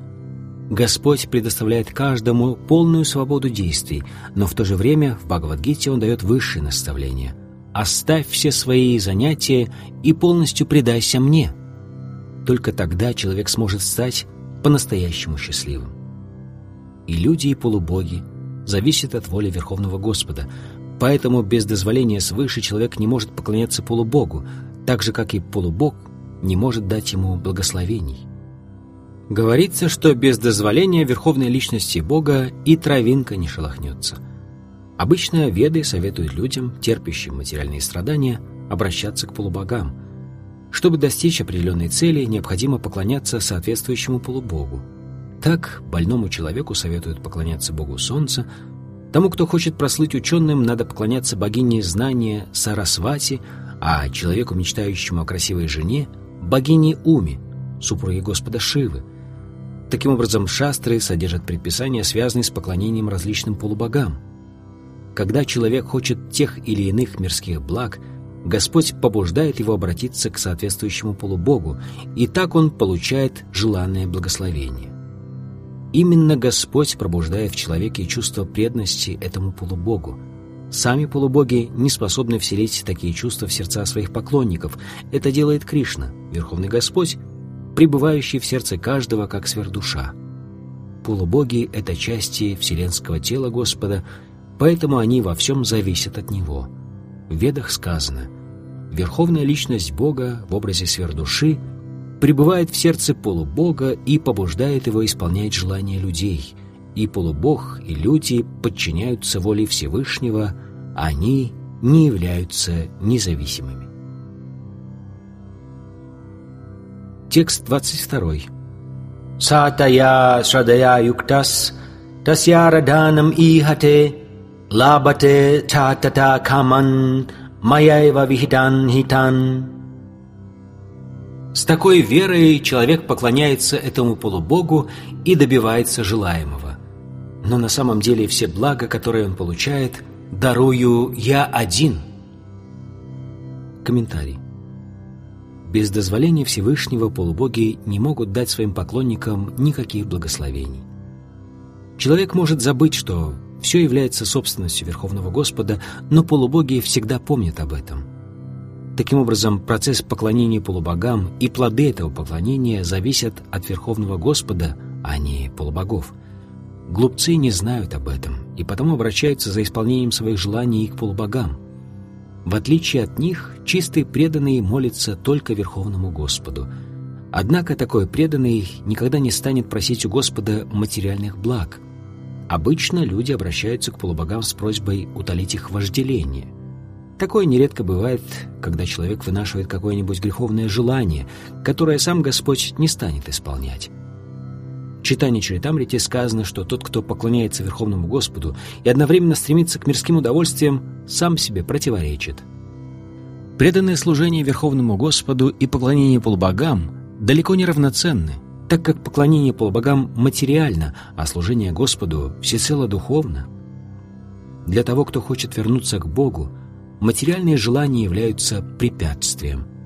Господь предоставляет каждому полную свободу действий, но в то же время в Бхагавадгите Он дает высшее наставление. «Оставь все свои занятия и полностью предайся мне». Только тогда человек сможет стать по-настоящему счастливым. И люди, и полубоги зависят от воли Верховного Господа, поэтому без дозволения свыше человек не может поклоняться полубогу, так же, как и полубог не может дать ему благословений. Говорится, что без дозволения Верховной Личности Бога и травинка не шелохнется. Обычно веды советуют людям, терпящим материальные страдания, обращаться к полубогам. Чтобы достичь определенной цели, необходимо поклоняться соответствующему полубогу. Так, больному человеку советуют поклоняться Богу Солнца, тому, кто хочет прослыть ученым, надо поклоняться богине знания Сарасвати, а человеку, мечтающему о красивой жене, богини Уми, супруги Господа Шивы. Таким образом, шастры содержат предписания, связанные с поклонением различным полубогам. Когда человек хочет тех или иных мирских благ, Господь побуждает его обратиться к соответствующему полубогу, и так он получает желанное благословение. Именно Господь пробуждает в человеке чувство преданности этому полубогу, Сами полубоги не способны вселить такие чувства в сердца своих поклонников. Это делает Кришна, Верховный Господь, пребывающий в сердце каждого как сверхдуша. Полубоги — это части вселенского тела Господа, поэтому они во всем зависят от Него. В Ведах сказано «Верховная личность Бога в образе сверхдуши пребывает в сердце полубога и побуждает его исполнять желания людей — и полубог, и люди подчиняются воле Всевышнего, они не являются независимыми. Текст 22. Сатая шрадая юктас тасья раданам ихате лабате чатата каман маяева вихидан хитан С такой верой человек поклоняется этому полубогу и добивается желаемого но на самом деле все блага, которые он получает, дарую я один. Комментарий. Без дозволения Всевышнего полубоги не могут дать своим поклонникам никаких благословений. Человек может забыть, что все является собственностью Верховного Господа, но полубоги всегда помнят об этом. Таким образом, процесс поклонения полубогам и плоды этого поклонения зависят от Верховного Господа, а не полубогов – Глупцы не знают об этом и потому обращаются за исполнением своих желаний к полубогам. В отличие от них, чистые преданные молятся только Верховному Господу. Однако такой преданный никогда не станет просить у Господа материальных благ. Обычно люди обращаются к полубогам с просьбой утолить их вожделение. Такое нередко бывает, когда человек вынашивает какое-нибудь греховное желание, которое сам Господь не станет исполнять. Читание Чаритамрити сказано, что тот, кто поклоняется Верховному Господу и одновременно стремится к мирским удовольствиям, сам себе противоречит. Преданное служение Верховному Господу и поклонение полубогам далеко не равноценны, так как поклонение полубогам материально, а служение Господу всецело духовно. Для того, кто хочет вернуться к Богу, материальные желания являются препятствием –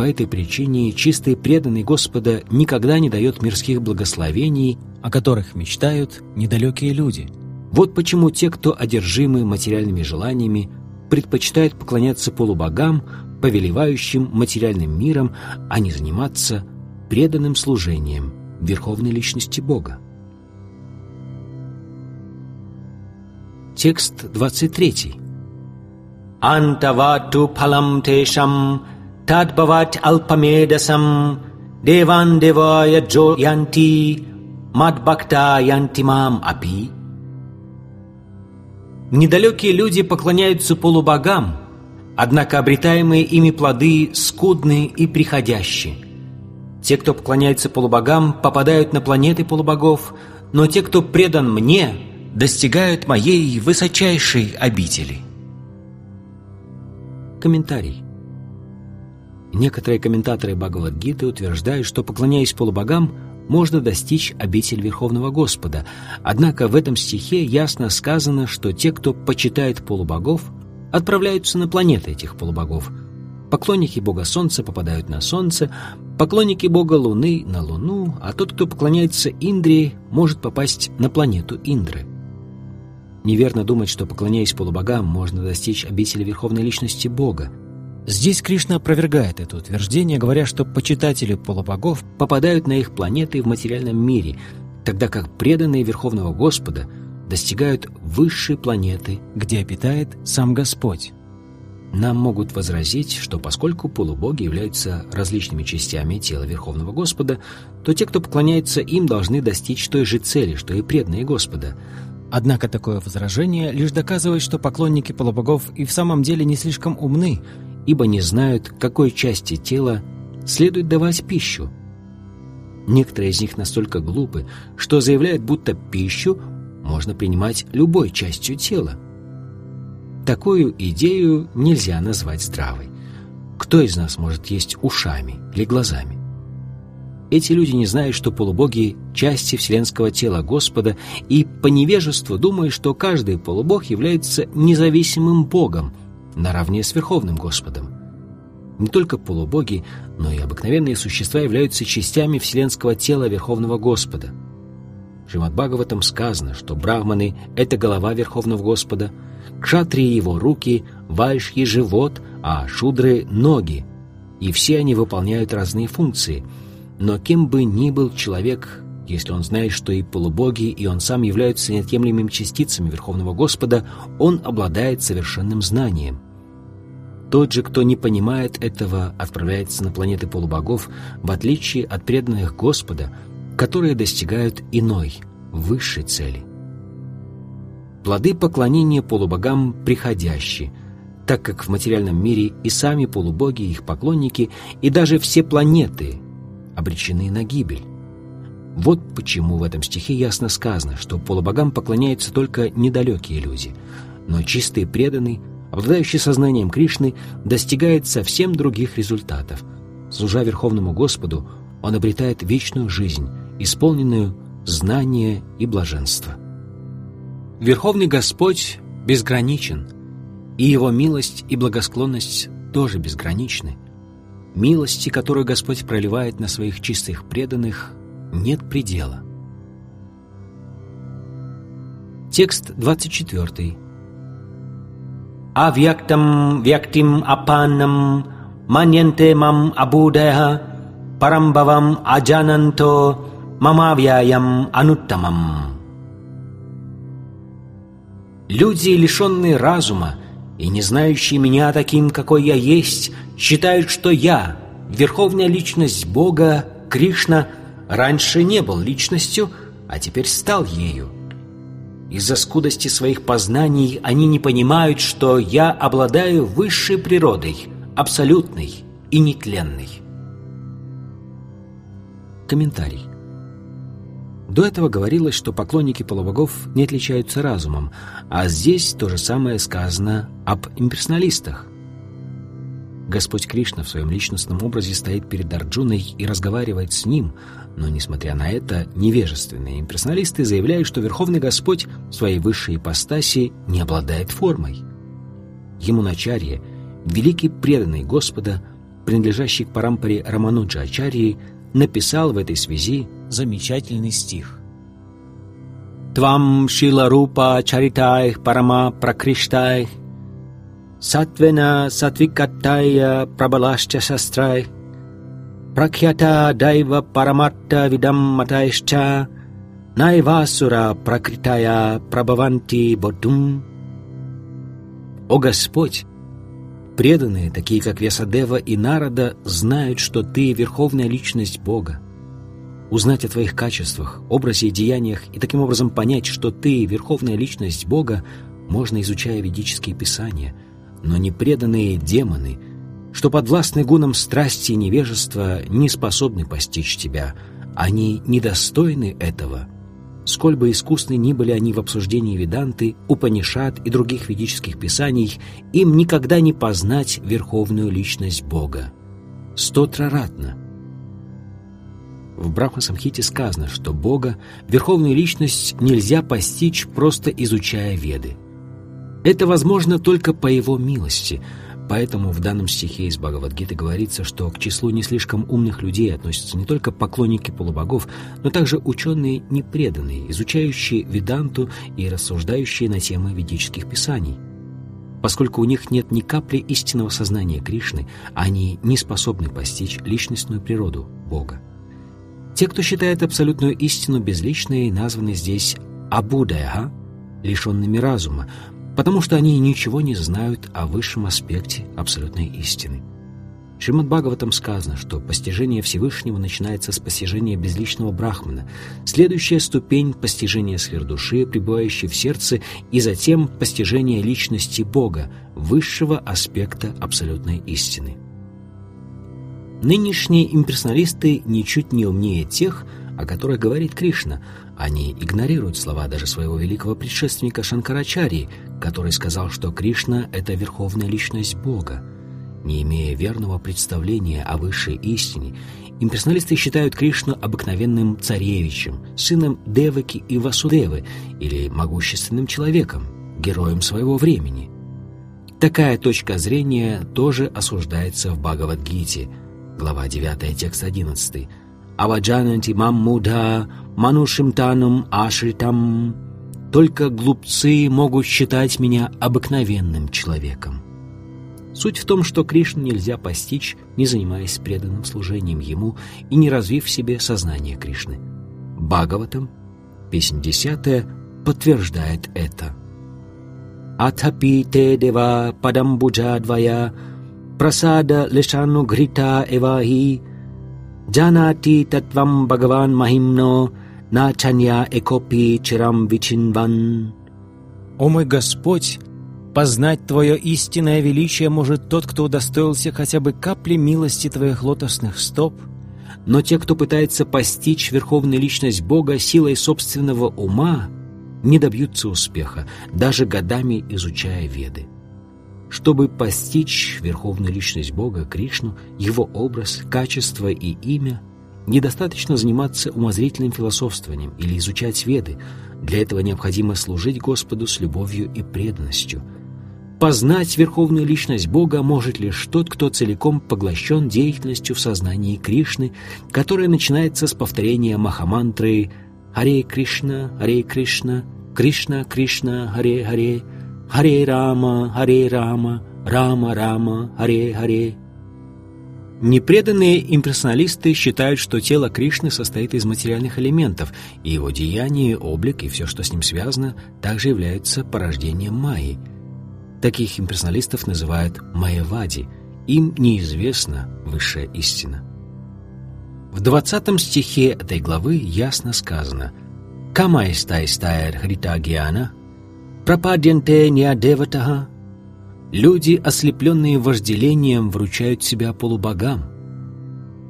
по этой причине чистый преданный Господа никогда не дает мирских благословений, о которых мечтают недалекие люди. Вот почему те, кто одержимы материальными желаниями, предпочитают поклоняться полубогам, повелевающим материальным миром, а не заниматься преданным служением Верховной Личности Бога. Текст 23. «Антавату палам тешам Тадбават алпамедасам деван девая джо янти мадбакта янтимам апи. Недалекие люди поклоняются полубогам, однако обретаемые ими плоды скудные и приходящие. Те, кто поклоняется полубогам, попадают на планеты полубогов, но те, кто предан мне, достигают моей высочайшей обители. Комментарий. Некоторые комментаторы Бхагавадгиты утверждают, что, поклоняясь полубогам, можно достичь обитель Верховного Господа. Однако в этом стихе ясно сказано, что те, кто почитает полубогов, отправляются на планеты этих полубогов. Поклонники Бога Солнца попадают на Солнце, поклонники Бога Луны — на Луну, а тот, кто поклоняется Индре, может попасть на планету Индры. Неверно думать, что, поклоняясь полубогам, можно достичь обители Верховной Личности Бога. Здесь Кришна опровергает это утверждение, говоря, что почитатели полубогов попадают на их планеты в материальном мире, тогда как преданные Верховного Господа достигают высшей планеты, где обитает сам Господь. Нам могут возразить, что поскольку полубоги являются различными частями тела Верховного Господа, то те, кто поклоняется им, должны достичь той же цели, что и преданные Господа. Однако такое возражение лишь доказывает, что поклонники полубогов и в самом деле не слишком умны, ибо не знают, какой части тела следует давать пищу. Некоторые из них настолько глупы, что заявляют, будто пищу можно принимать любой частью тела. Такую идею нельзя назвать здравой. Кто из нас может есть ушами или глазами? Эти люди не знают, что полубоги – части вселенского тела Господа, и по невежеству думают, что каждый полубог является независимым богом, наравне с Верховным Господом. Не только полубоги, но и обыкновенные существа являются частями вселенского тела Верховного Господа. Шримад Бхагаватам сказано, что брахманы — это голова Верховного Господа, кшатрии — его руки, вайшьи — живот, а шудры — ноги. И все они выполняют разные функции. Но кем бы ни был человек, если он знает, что и полубоги, и он сам являются неотъемлемыми частицами Верховного Господа, он обладает совершенным знанием — тот же, кто не понимает этого, отправляется на планеты полубогов, в отличие от преданных Господа, которые достигают иной, высшей цели. Плоды поклонения полубогам приходящие, так как в материальном мире и сами полубоги, их поклонники, и даже все планеты обречены на гибель. Вот почему в этом стихе ясно сказано, что полубогам поклоняются только недалекие люди, но чистый преданный обладающий сознанием Кришны, достигает совсем других результатов. Служа Верховному Господу, он обретает вечную жизнь, исполненную знания и блаженства. Верховный Господь безграничен, и Его милость и благосклонность тоже безграничны. Милости, которую Господь проливает на своих чистых преданных, нет предела. Текст 24 Авьяктам вяктим апанам маньянте мам абудая парамбавам аджананто мамавьяям ануттамам. Люди, лишенные разума и не знающие меня таким, какой я есть, считают, что я, верховная личность Бога, Кришна, раньше не был личностью, а теперь стал ею – из-за скудости своих познаний они не понимают, что я обладаю высшей природой, абсолютной и нетленной. Комментарий. До этого говорилось, что поклонники полубогов не отличаются разумом, а здесь то же самое сказано об имперсоналистах. Господь Кришна в своем личностном образе стоит перед Арджуной и разговаривает с ним, но, несмотря на это, невежественные имперсоналисты заявляют, что Верховный Господь в своей высшей ипостаси не обладает формой. Ему начарье, великий преданный Господа, принадлежащий к парампаре Рамануджа Ачарьи, написал в этой связи замечательный стих. «Твам шила рупа чаритай парама пракриштай, сатвена сатвикаттая прабалашча састрай, пракьята дайва параматта видам матайшча, найвасура пракритая прабаванти бодум». «О Господь, Преданные, такие как Весадева и Нарада, знают, что ты — верховная личность Бога. Узнать о твоих качествах, образе и деяниях и таким образом понять, что ты — верховная личность Бога, можно, изучая ведические писания, но непреданные демоны, что подвластны гунам страсти и невежества, не способны постичь тебя, они недостойны этого — Сколь бы искусны ни были они в обсуждении Веданты, Упанишат и других ведических писаний, им никогда не познать верховную личность Бога. Стотраратно. В Брахма-самхите сказано, что Бога, верховную личность, нельзя постичь, просто изучая Веды. Это возможно только по Его милости – Поэтому в данном стихе из Бхагавадгиты говорится, что к числу не слишком умных людей относятся не только поклонники полубогов, но также ученые непреданные, изучающие веданту и рассуждающие на темы ведических писаний. Поскольку у них нет ни капли истинного сознания Кришны, они не способны постичь личностную природу Бога. Те, кто считает абсолютную истину безличной, названы здесь Абудайха, лишенными разума, потому что они ничего не знают о высшем аспекте абсолютной истины. Шримад Бхагаватам сказано, что постижение Всевышнего начинается с постижения безличного Брахмана, следующая ступень — постижения сфер пребывающей в сердце, и затем постижение личности Бога, высшего аспекта абсолютной истины. Нынешние имперсоналисты ничуть не умнее тех, о которых говорит Кришна. Они игнорируют слова даже своего великого предшественника Шанкарачари, который сказал, что Кришна — это верховная личность Бога. Не имея верного представления о высшей истине, имперсоналисты считают Кришну обыкновенным царевичем, сыном Деваки и Васудевы или могущественным человеком, героем своего времени. Такая точка зрения тоже осуждается в Бхагавадгите, глава 9, текст 11, аваджананти маммуда манушимтанум ашритам. Только глупцы могут считать меня обыкновенным человеком. Суть в том, что Кришну нельзя постичь, не занимаясь преданным служением Ему и не развив в себе сознание Кришны. Бхагаватам, песнь десятая, подтверждает это. Атхапи те дева падамбуджа двая прасада лишану грита эвахи Джанати татвам Бхагаван Махимно Начанья Экопи Чирам Вичинван. О мой Господь, познать Твое истинное величие может тот, кто удостоился хотя бы капли милости Твоих лотосных стоп, но те, кто пытается постичь верховную личность Бога силой собственного ума, не добьются успеха, даже годами изучая Веды. Чтобы постичь верховную личность Бога, Кришну, его образ, качество и имя, недостаточно заниматься умозрительным философствованием или изучать веды. Для этого необходимо служить Господу с любовью и преданностью. Познать верховную личность Бога может лишь тот, кто целиком поглощен деятельностью в сознании Кришны, которая начинается с повторения Махамантры «Харе Кришна, Харе Кришна, Кришна Кришна, Харе Харе», Харе Рама, Харе Рама, Рама Рама, Харе Харе. Непреданные имперсоналисты считают, что тело Кришны состоит из материальных элементов, и его деяние, облик и все, что с ним связано, также являются порождением Майи. Таких имперсоналистов называют Майявади. Им неизвестна высшая истина. В 20 стихе этой главы ясно сказано «Камайстай стайр хрита гьяна Пропаденте неадеватаха. Люди, ослепленные вожделением, вручают себя полубогам.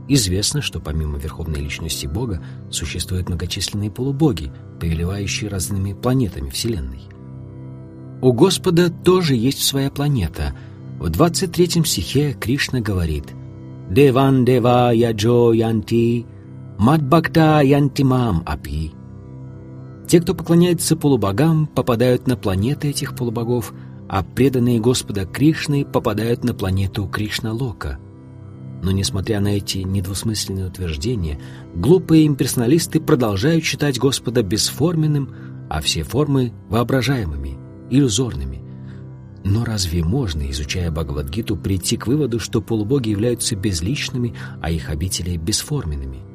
Известно, что помимо Верховной Личности Бога существуют многочисленные полубоги, повелевающие разными планетами Вселенной. У Господа тоже есть своя планета. В 23 стихе Кришна говорит «Деван дева яджо янти, мадбакта янтимам апи». Те, кто поклоняется полубогам, попадают на планеты этих полубогов, а преданные Господа Кришны попадают на планету Кришна-Лока. Но, несмотря на эти недвусмысленные утверждения, глупые имперсоналисты продолжают считать Господа бесформенным, а все формы — воображаемыми, иллюзорными. Но разве можно, изучая Бхагавадгиту, прийти к выводу, что полубоги являются безличными, а их обители — бесформенными?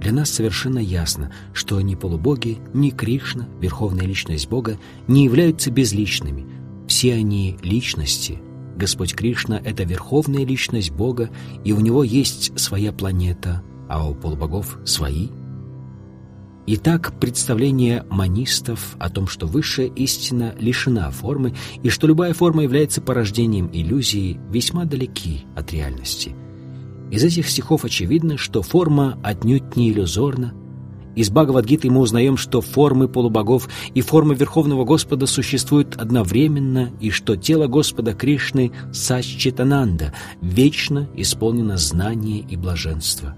Для нас совершенно ясно, что ни полубоги, ни Кришна, Верховная Личность Бога, не являются безличными. Все они — личности. Господь Кришна — это Верховная Личность Бога, и у Него есть своя планета, а у полубогов — свои. Итак, представление манистов о том, что высшая истина лишена формы и что любая форма является порождением иллюзии, весьма далеки от реальности — из этих стихов очевидно, что форма отнюдь не иллюзорна. Из Бхагавадгиты мы узнаем, что формы полубогов и формы Верховного Господа существуют одновременно, и что тело Господа Кришны Саччитананда вечно исполнено знания и блаженства.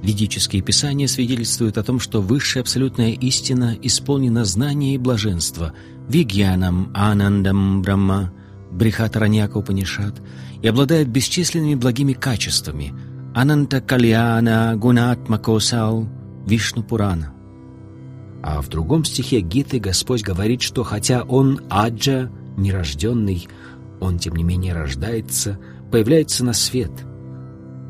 Ведические писания свидетельствуют о том, что высшая абсолютная истина исполнена знания и блаженства – Вигьянам, Анандам, Брахма, Брихатараньяка Упанишат – и обладает бесчисленными благими качествами Ананта Кальяна Гунатмакосау Вишну Пурана. А в другом стихе Гиты Господь говорит, что хотя он Аджа, нерожденный, он, тем не менее, рождается, появляется на свет.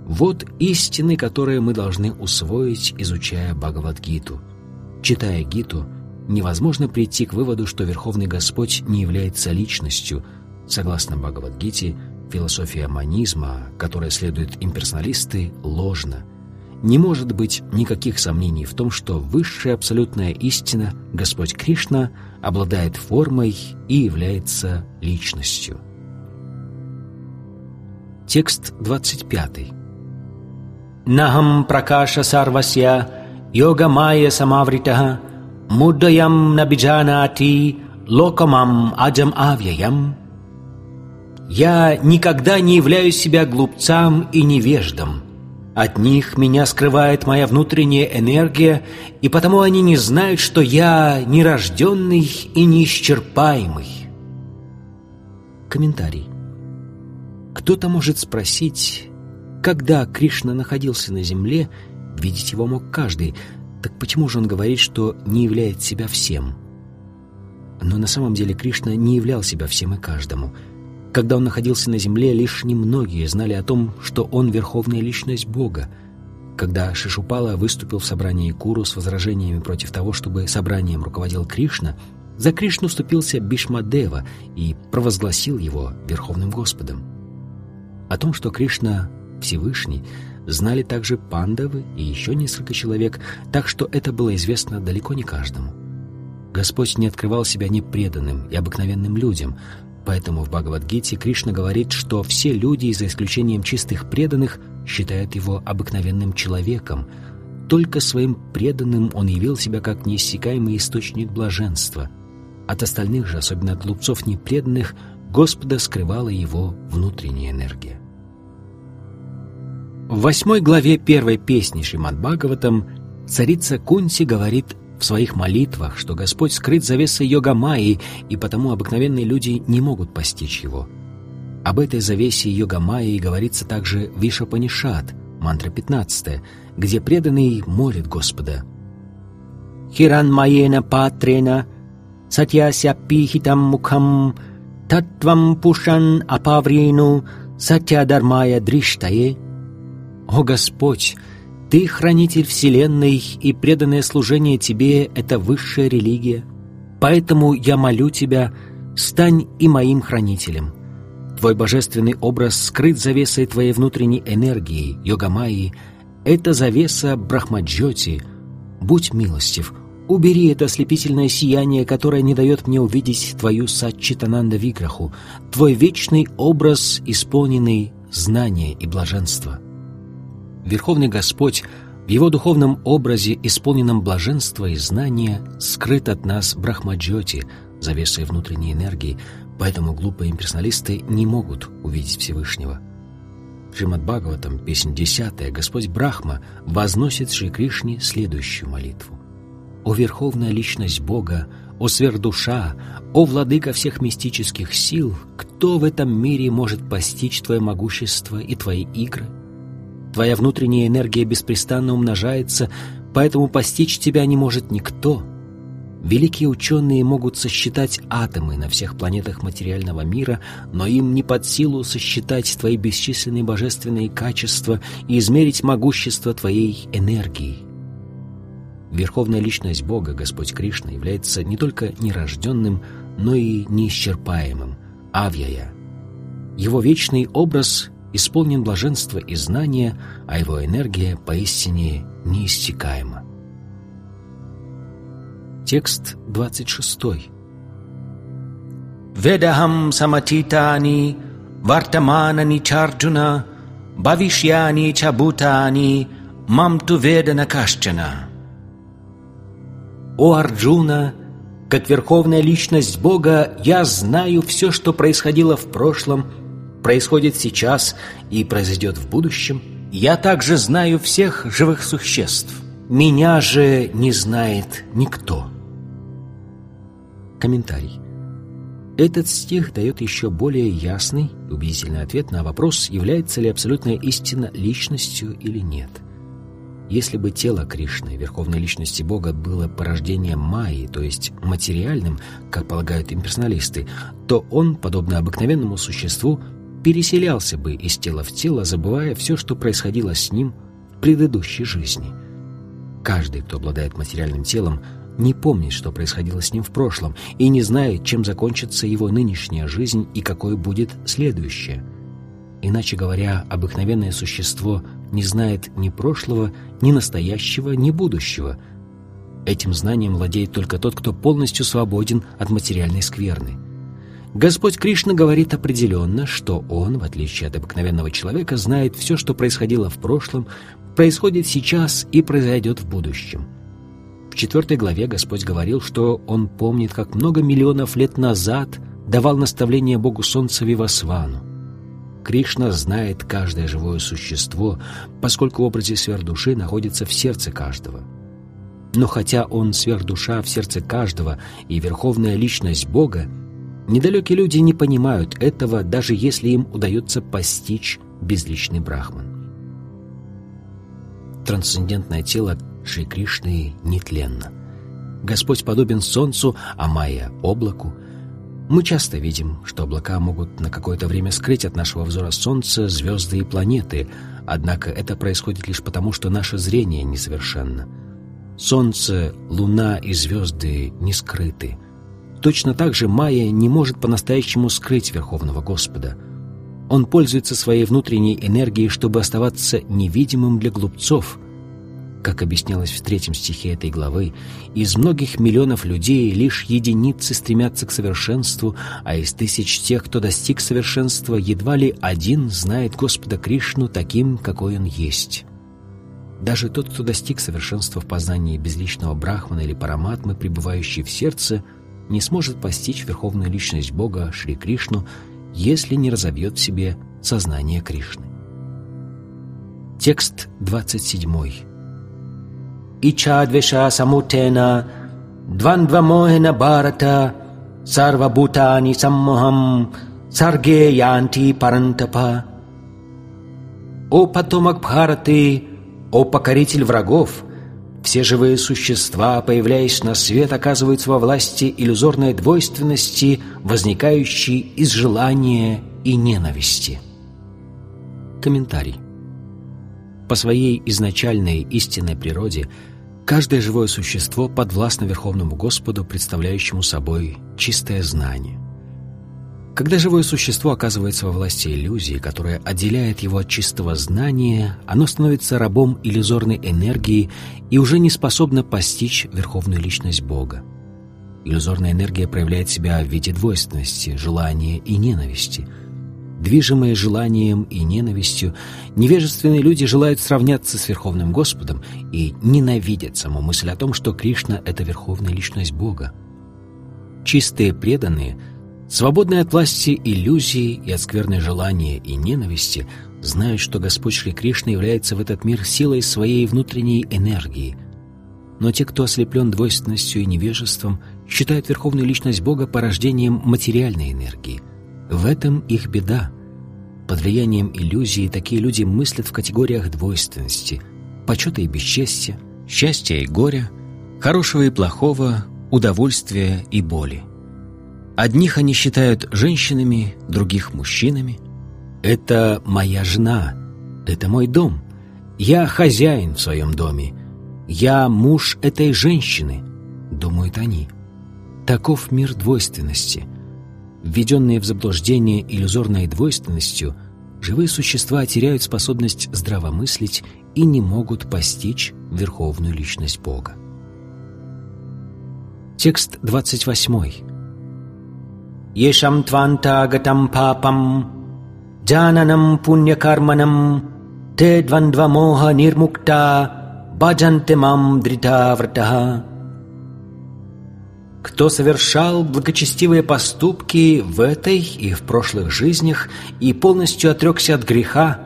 Вот истины, которые мы должны усвоить, изучая Бхагавадгиту. Читая Гиту, невозможно прийти к выводу, что Верховный Господь не является личностью. Согласно Бхагавадгите, Философия манизма, которой следуют имперсоналисты, ложна. Не может быть никаких сомнений в том, что высшая абсолютная истина, Господь Кришна, обладает формой и является личностью. Текст 25. Нахам пракаша сарвасья йога майя самавритаха муддаям набиджанати локамам аджам авьяям я никогда не являю себя глупцам и невеждом. От них меня скрывает моя внутренняя энергия, и потому они не знают, что я нерожденный и неисчерпаемый. Комментарий. Кто-то может спросить, когда Кришна находился на земле, видеть его мог каждый, так почему же он говорит, что не являет себя всем? Но на самом деле Кришна не являл себя всем и каждому – когда он находился на земле, лишь немногие знали о том, что он верховная личность Бога. Когда Шишупала выступил в собрании Куру с возражениями против того, чтобы собранием руководил Кришна, за Кришну вступился Бишмадева и провозгласил его Верховным Господом. О том, что Кришна Всевышний, знали также пандавы и еще несколько человек, так что это было известно далеко не каждому. Господь не открывал себя непреданным и обыкновенным людям, Поэтому в Бхагавадгите Кришна говорит, что все люди, за исключением чистых преданных, считают его обыкновенным человеком. Только своим преданным он явил себя как неиссякаемый источник блаженства. От остальных же, особенно от глупцов непреданных, Господа скрывала его внутренняя энергия. В восьмой главе первой песни Шримад Бхагаватам царица Кунти говорит в своих молитвах, что Господь скрыт завесой йога Майи, и потому обыкновенные люди не могут постичь его. Об этой завесе йога Майи говорится также в Ишапанишат, мантра 15, где преданный молит Господа. «Хиран маена патрена, сатьяся пихитам мукхам, татвам пушан апаврину, сатья дармая дриштае». «О Господь!» Ты хранитель Вселенной, и преданное служение Тебе — это высшая религия. Поэтому я молю Тебя, стань и моим хранителем. Твой божественный образ скрыт завесой Твоей внутренней энергии, йогамайи. Это завеса Брахмаджоти. Будь милостив, убери это ослепительное сияние, которое не дает мне увидеть Твою Саччитананда Виграху, Твой вечный образ, исполненный знания и блаженства. Верховный Господь в Его духовном образе, исполненном блаженства и знания, скрыт от нас Брахмаджоти, завесой внутренней энергии, поэтому глупые имперсоналисты не могут увидеть Всевышнего. Шримад Бхагаватам, песнь 10, Господь Брахма возносит Шри Кришне следующую молитву. «О Верховная Личность Бога, о Сверхдуша, о Владыка всех мистических сил, кто в этом мире может постичь Твое могущество и Твои игры?» Твоя внутренняя энергия беспрестанно умножается, поэтому постичь тебя не может никто. Великие ученые могут сосчитать атомы на всех планетах материального мира, но им не под силу сосчитать твои бесчисленные божественные качества и измерить могущество твоей энергии. Верховная личность Бога, Господь Кришна, является не только нерожденным, но и неисчерпаемым, авьяя. Его вечный образ исполнен блаженства и знания, а его энергия поистине неистекаема. Текст 26. Ведахам саматитани вартаманани чарджуна бавишьяни чабутани мамту ведана кашчана. О Арджуна, как верховная личность Бога, я знаю все, что происходило в прошлом – происходит сейчас и произойдет в будущем. Я также знаю всех живых существ. Меня же не знает никто. Комментарий. Этот стих дает еще более ясный и убедительный ответ на вопрос, является ли абсолютная истина личностью или нет. Если бы тело Кришны, верховной личности Бога, было порождением Майи, то есть материальным, как полагают имперсоналисты, то он, подобно обыкновенному существу, переселялся бы из тела в тело, забывая все, что происходило с ним в предыдущей жизни. Каждый, кто обладает материальным телом, не помнит, что происходило с ним в прошлом, и не знает, чем закончится его нынешняя жизнь и какой будет следующее. Иначе говоря, обыкновенное существо не знает ни прошлого, ни настоящего, ни будущего. Этим знанием владеет только тот, кто полностью свободен от материальной скверны. Господь Кришна говорит определенно, что Он, в отличие от обыкновенного человека, знает все, что происходило в прошлом, происходит сейчас и произойдет в будущем. В четвертой главе Господь говорил, что Он помнит, как много миллионов лет назад давал наставление Богу Солнца Вивасвану. Кришна знает каждое живое существо, поскольку образе сверхдуши находится в сердце каждого. Но хотя Он сверхдуша в сердце каждого и верховная личность Бога, Недалекие люди не понимают этого, даже если им удается постичь безличный брахман. Трансцендентное тело Шри Кришны нетленно. Господь подобен солнцу, а майя — облаку. Мы часто видим, что облака могут на какое-то время скрыть от нашего взора солнце, звезды и планеты, однако это происходит лишь потому, что наше зрение несовершенно. Солнце, луна и звезды не скрыты — Точно так же Майя не может по-настоящему скрыть Верховного Господа. Он пользуется своей внутренней энергией, чтобы оставаться невидимым для глупцов. Как объяснялось в третьем стихе этой главы, из многих миллионов людей лишь единицы стремятся к совершенству, а из тысяч тех, кто достиг совершенства, едва ли один знает Господа Кришну таким, какой он есть. Даже тот, кто достиг совершенства в познании безличного брахмана или параматмы, пребывающий в сердце – не сможет постичь верховную личность Бога Шри Кришну, если не разовьет в себе сознание Кришны. Текст 27. Ичадвеша самутена двандвамохена барата сарвабутани саммохам сарге янти парантапа. О потомок Бхараты, о покоритель врагов, все живые существа, появляясь на свет, оказываются во власти иллюзорной двойственности, возникающей из желания и ненависти. Комментарий. По своей изначальной истинной природе каждое живое существо подвластно Верховному Господу, представляющему собой чистое знание. Когда живое существо оказывается во власти иллюзии, которая отделяет его от чистого знания, оно становится рабом иллюзорной энергии и уже не способно постичь верховную личность Бога. Иллюзорная энергия проявляет себя в виде двойственности, желания и ненависти. Движимые желанием и ненавистью, невежественные люди желают сравняться с Верховным Господом и ненавидят саму мысль о том, что Кришна — это Верховная Личность Бога. Чистые преданные, свободные от власти иллюзии и от скверной желания и ненависти, знают, что Господь Шри Кришна является в этот мир силой своей внутренней энергии. Но те, кто ослеплен двойственностью и невежеством, считают Верховную Личность Бога порождением материальной энергии — в этом их беда. Под влиянием иллюзии такие люди мыслят в категориях двойственности, почета и бесчестия, счастья и горя, хорошего и плохого, удовольствия и боли. Одних они считают женщинами, других – мужчинами. «Это моя жена, это мой дом, я хозяин в своем доме, я муж этой женщины», – думают они. Таков мир двойственности – Введенные в заблуждение иллюзорной двойственностью, живые существа теряют способность здравомыслить и не могут постичь верховную личность Бога. Текст 28. Папам джананам пуньякарманам те двандвамоха нирмукта баджанте мам дрита вратаха кто совершал благочестивые поступки в этой и в прошлых жизнях и полностью отрекся от греха,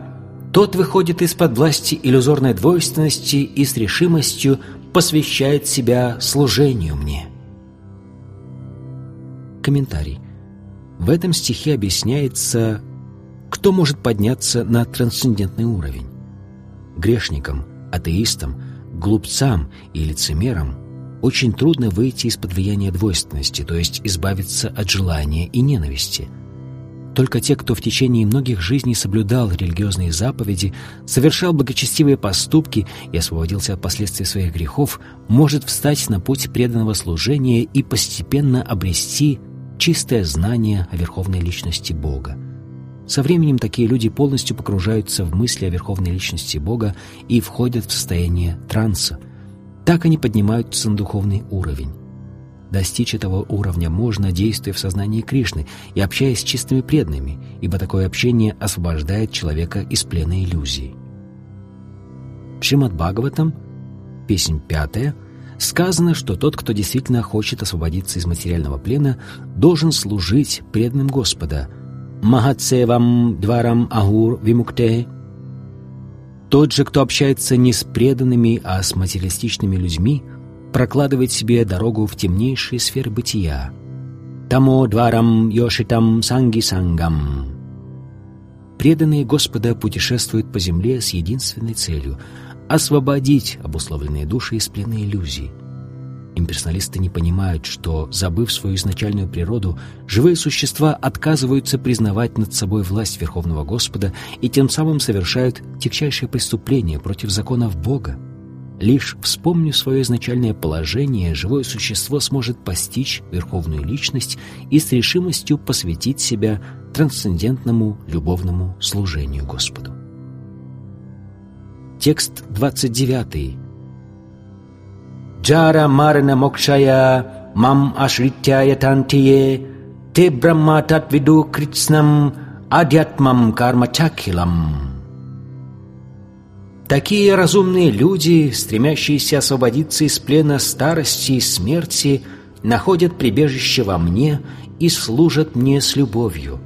тот выходит из-под власти иллюзорной двойственности и с решимостью посвящает себя служению мне. Комментарий. В этом стихе объясняется, кто может подняться на трансцендентный уровень. Грешникам, атеистам, глупцам и лицемерам – очень трудно выйти из-под влияния двойственности, то есть избавиться от желания и ненависти. Только те, кто в течение многих жизней соблюдал религиозные заповеди, совершал благочестивые поступки и освободился от последствий своих грехов, может встать на путь преданного служения и постепенно обрести чистое знание о верховной личности Бога. Со временем такие люди полностью погружаются в мысли о верховной личности Бога и входят в состояние транса – так они поднимаются на духовный уровень. Достичь этого уровня можно, действуя в сознании Кришны и общаясь с чистыми преданными, ибо такое общение освобождает человека из плена иллюзий. Шримад Бхагаватам, песнь пятая, сказано, что тот, кто действительно хочет освободиться из материального плена, должен служить преданным Господа. «Махатсевам дварам агур вимукте» Тот же, кто общается не с преданными, а с материалистичными людьми, прокладывает себе дорогу в темнейшие сферы бытия. Тамо дварам йошитам санги сангам. Преданные Господа путешествуют по земле с единственной целью — освободить обусловленные души из плена иллюзий — Имперсоналисты не понимают, что, забыв свою изначальную природу, живые существа отказываются признавать над собой власть Верховного Господа и тем самым совершают тягчайшее преступление против законов Бога. Лишь вспомнив свое изначальное положение, живое существо сможет постичь Верховную Личность и с решимостью посвятить себя трансцендентному любовному служению Господу. Текст 29 Jara marana mokshaya mam ashrityaya tantiye te brahma tat vidu kritsnam адьятмам кармачакхилам. Такие разумные люди, стремящиеся освободиться из плена старости и смерти, находят прибежище во мне и служат мне с любовью.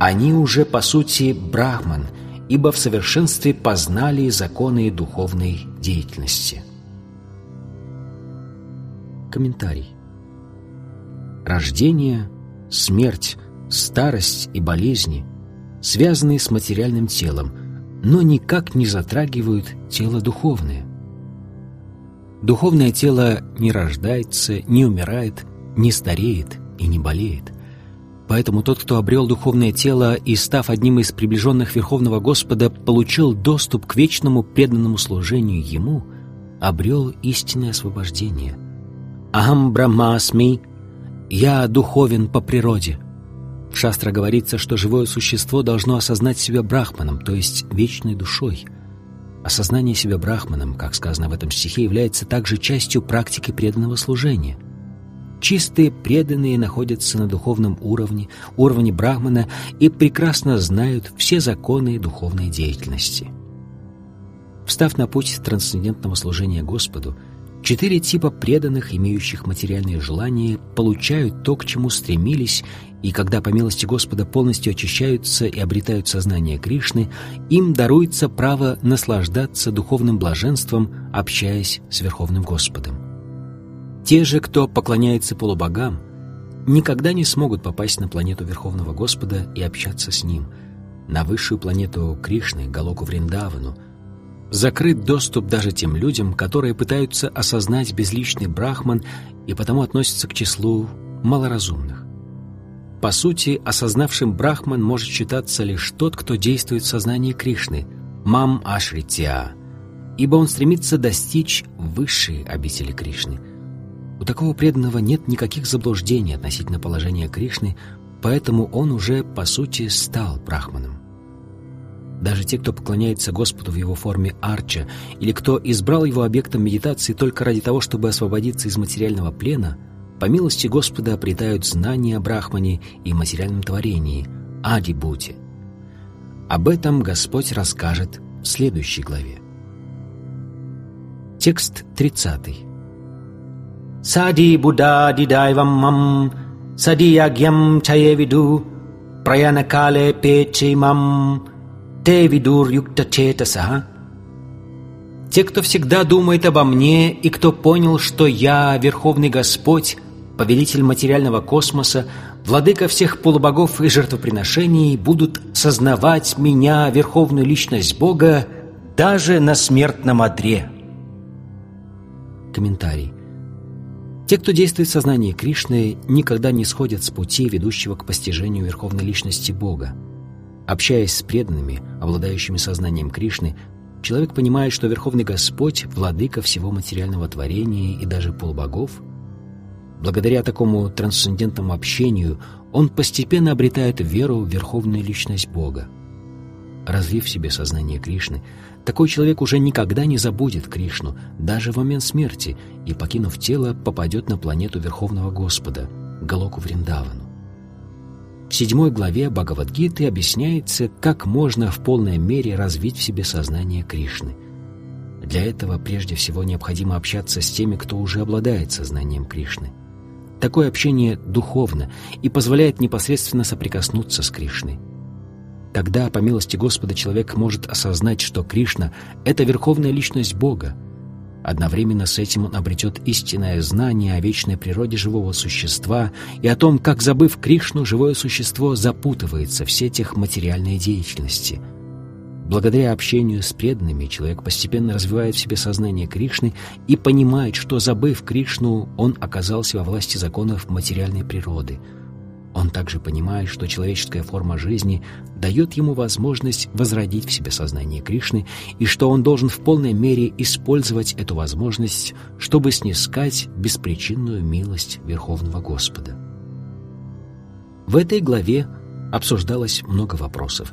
Они уже, по сути, брахман, ибо в совершенстве познали законы духовной деятельности. Комментарий. Рождение, смерть, старость и болезни связаны с материальным телом, но никак не затрагивают тело духовное. Духовное тело не рождается, не умирает, не стареет и не болеет. Поэтому тот, кто обрел духовное тело и, став одним из приближенных Верховного Господа, получил доступ к вечному преданному служению Ему, обрел истинное освобождение – «Ахам Брахмасми» — «Я духовен по природе». В шастра говорится, что живое существо должно осознать себя брахманом, то есть вечной душой. Осознание себя брахманом, как сказано в этом стихе, является также частью практики преданного служения. Чистые преданные находятся на духовном уровне, уровне Брахмана и прекрасно знают все законы духовной деятельности. Встав на путь трансцендентного служения Господу, четыре типа преданных, имеющих материальные желания, получают то, к чему стремились, и когда по милости Господа полностью очищаются и обретают сознание Кришны, им даруется право наслаждаться духовным блаженством, общаясь с Верховным Господом. Те же, кто поклоняется полубогам, никогда не смогут попасть на планету Верховного Господа и общаться с Ним, на высшую планету Кришны, Галоку Вриндавану. Закрыт доступ даже тем людям, которые пытаются осознать безличный брахман и потому относятся к числу малоразумных. По сути, осознавшим брахман может считаться лишь тот, кто действует в сознании Кришны, мам ашритя, ибо он стремится достичь высшей обители Кришны – у такого преданного нет никаких заблуждений относительно положения Кришны, поэтому он уже, по сути, стал брахманом. Даже те, кто поклоняется Господу в его форме арча, или кто избрал его объектом медитации только ради того, чтобы освободиться из материального плена, по милости Господа обретают знания о Брахмане и материальном творении, Адибути. Об этом Господь расскажет в следующей главе. Текст 30. Сади Буддади Дайвам Сади Агьям Чаевиду Праянакале Печимам Тевидур Юкта Четасаха Те, кто всегда думает обо мне и кто понял, что я, Верховный Господь, повелитель материального космоса, владыка всех полубогов и жертвоприношений, будут сознавать меня, Верховную Личность Бога, даже на смертном одре. Комментарий. Те, кто действует в сознании Кришны, никогда не сходят с пути, ведущего к постижению Верховной Личности Бога. Общаясь с преданными, обладающими сознанием Кришны, человек понимает, что Верховный Господь – владыка всего материального творения и даже полубогов. Благодаря такому трансцендентному общению он постепенно обретает веру в Верховную Личность Бога. Развив в себе сознание Кришны – такой человек уже никогда не забудет Кришну, даже в момент смерти, и, покинув тело, попадет на планету Верховного Господа, Галоку Вриндавану. В седьмой главе Бхагавадгиты объясняется, как можно в полной мере развить в себе сознание Кришны. Для этого прежде всего необходимо общаться с теми, кто уже обладает сознанием Кришны. Такое общение духовно и позволяет непосредственно соприкоснуться с Кришной. Тогда, по милости Господа, человек может осознать, что Кришна — это верховная личность Бога. Одновременно с этим он обретет истинное знание о вечной природе живого существа и о том, как, забыв Кришну, живое существо запутывается в сетях материальной деятельности. Благодаря общению с преданными человек постепенно развивает в себе сознание Кришны и понимает, что, забыв Кришну, он оказался во власти законов материальной природы — он также понимает, что человеческая форма жизни дает ему возможность возродить в себе сознание Кришны и что он должен в полной мере использовать эту возможность, чтобы снискать беспричинную милость Верховного Господа. В этой главе обсуждалось много вопросов.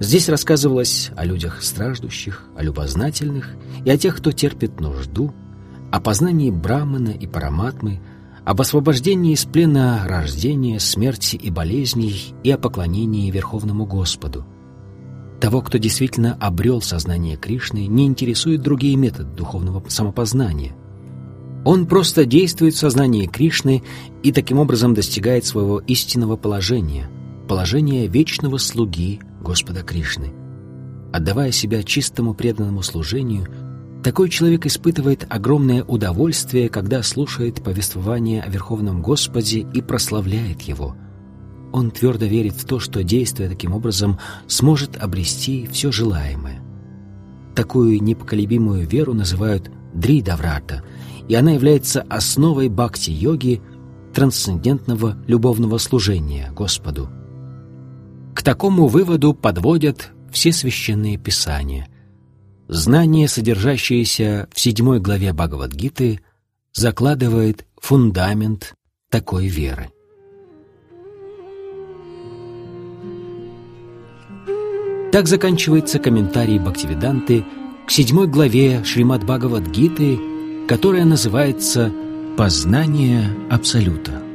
Здесь рассказывалось о людях страждущих, о любознательных и о тех, кто терпит нужду, о познании Брамана и Параматмы – об освобождении из плена рождения, смерти и болезней и о поклонении Верховному Господу. Того, кто действительно обрел сознание Кришны, не интересуют другие методы духовного самопознания. Он просто действует в сознании Кришны и таким образом достигает своего истинного положения, положения вечного слуги Господа Кришны. Отдавая себя чистому преданному служению – такой человек испытывает огромное удовольствие, когда слушает повествование о Верховном Господе и прославляет Его. Он твердо верит в то, что, действуя таким образом, сможет обрести все желаемое. Такую непоколебимую веру называют дридаврата, и она является основой бхакти-йоги, трансцендентного любовного служения Господу. К такому выводу подводят все священные писания – Знание, содержащееся в седьмой главе Бхагавадгиты, закладывает фундамент такой веры. Так заканчивается комментарий Бхактивиданты к седьмой главе Шримад Бхагавадгиты, которая называется Познание Абсолюта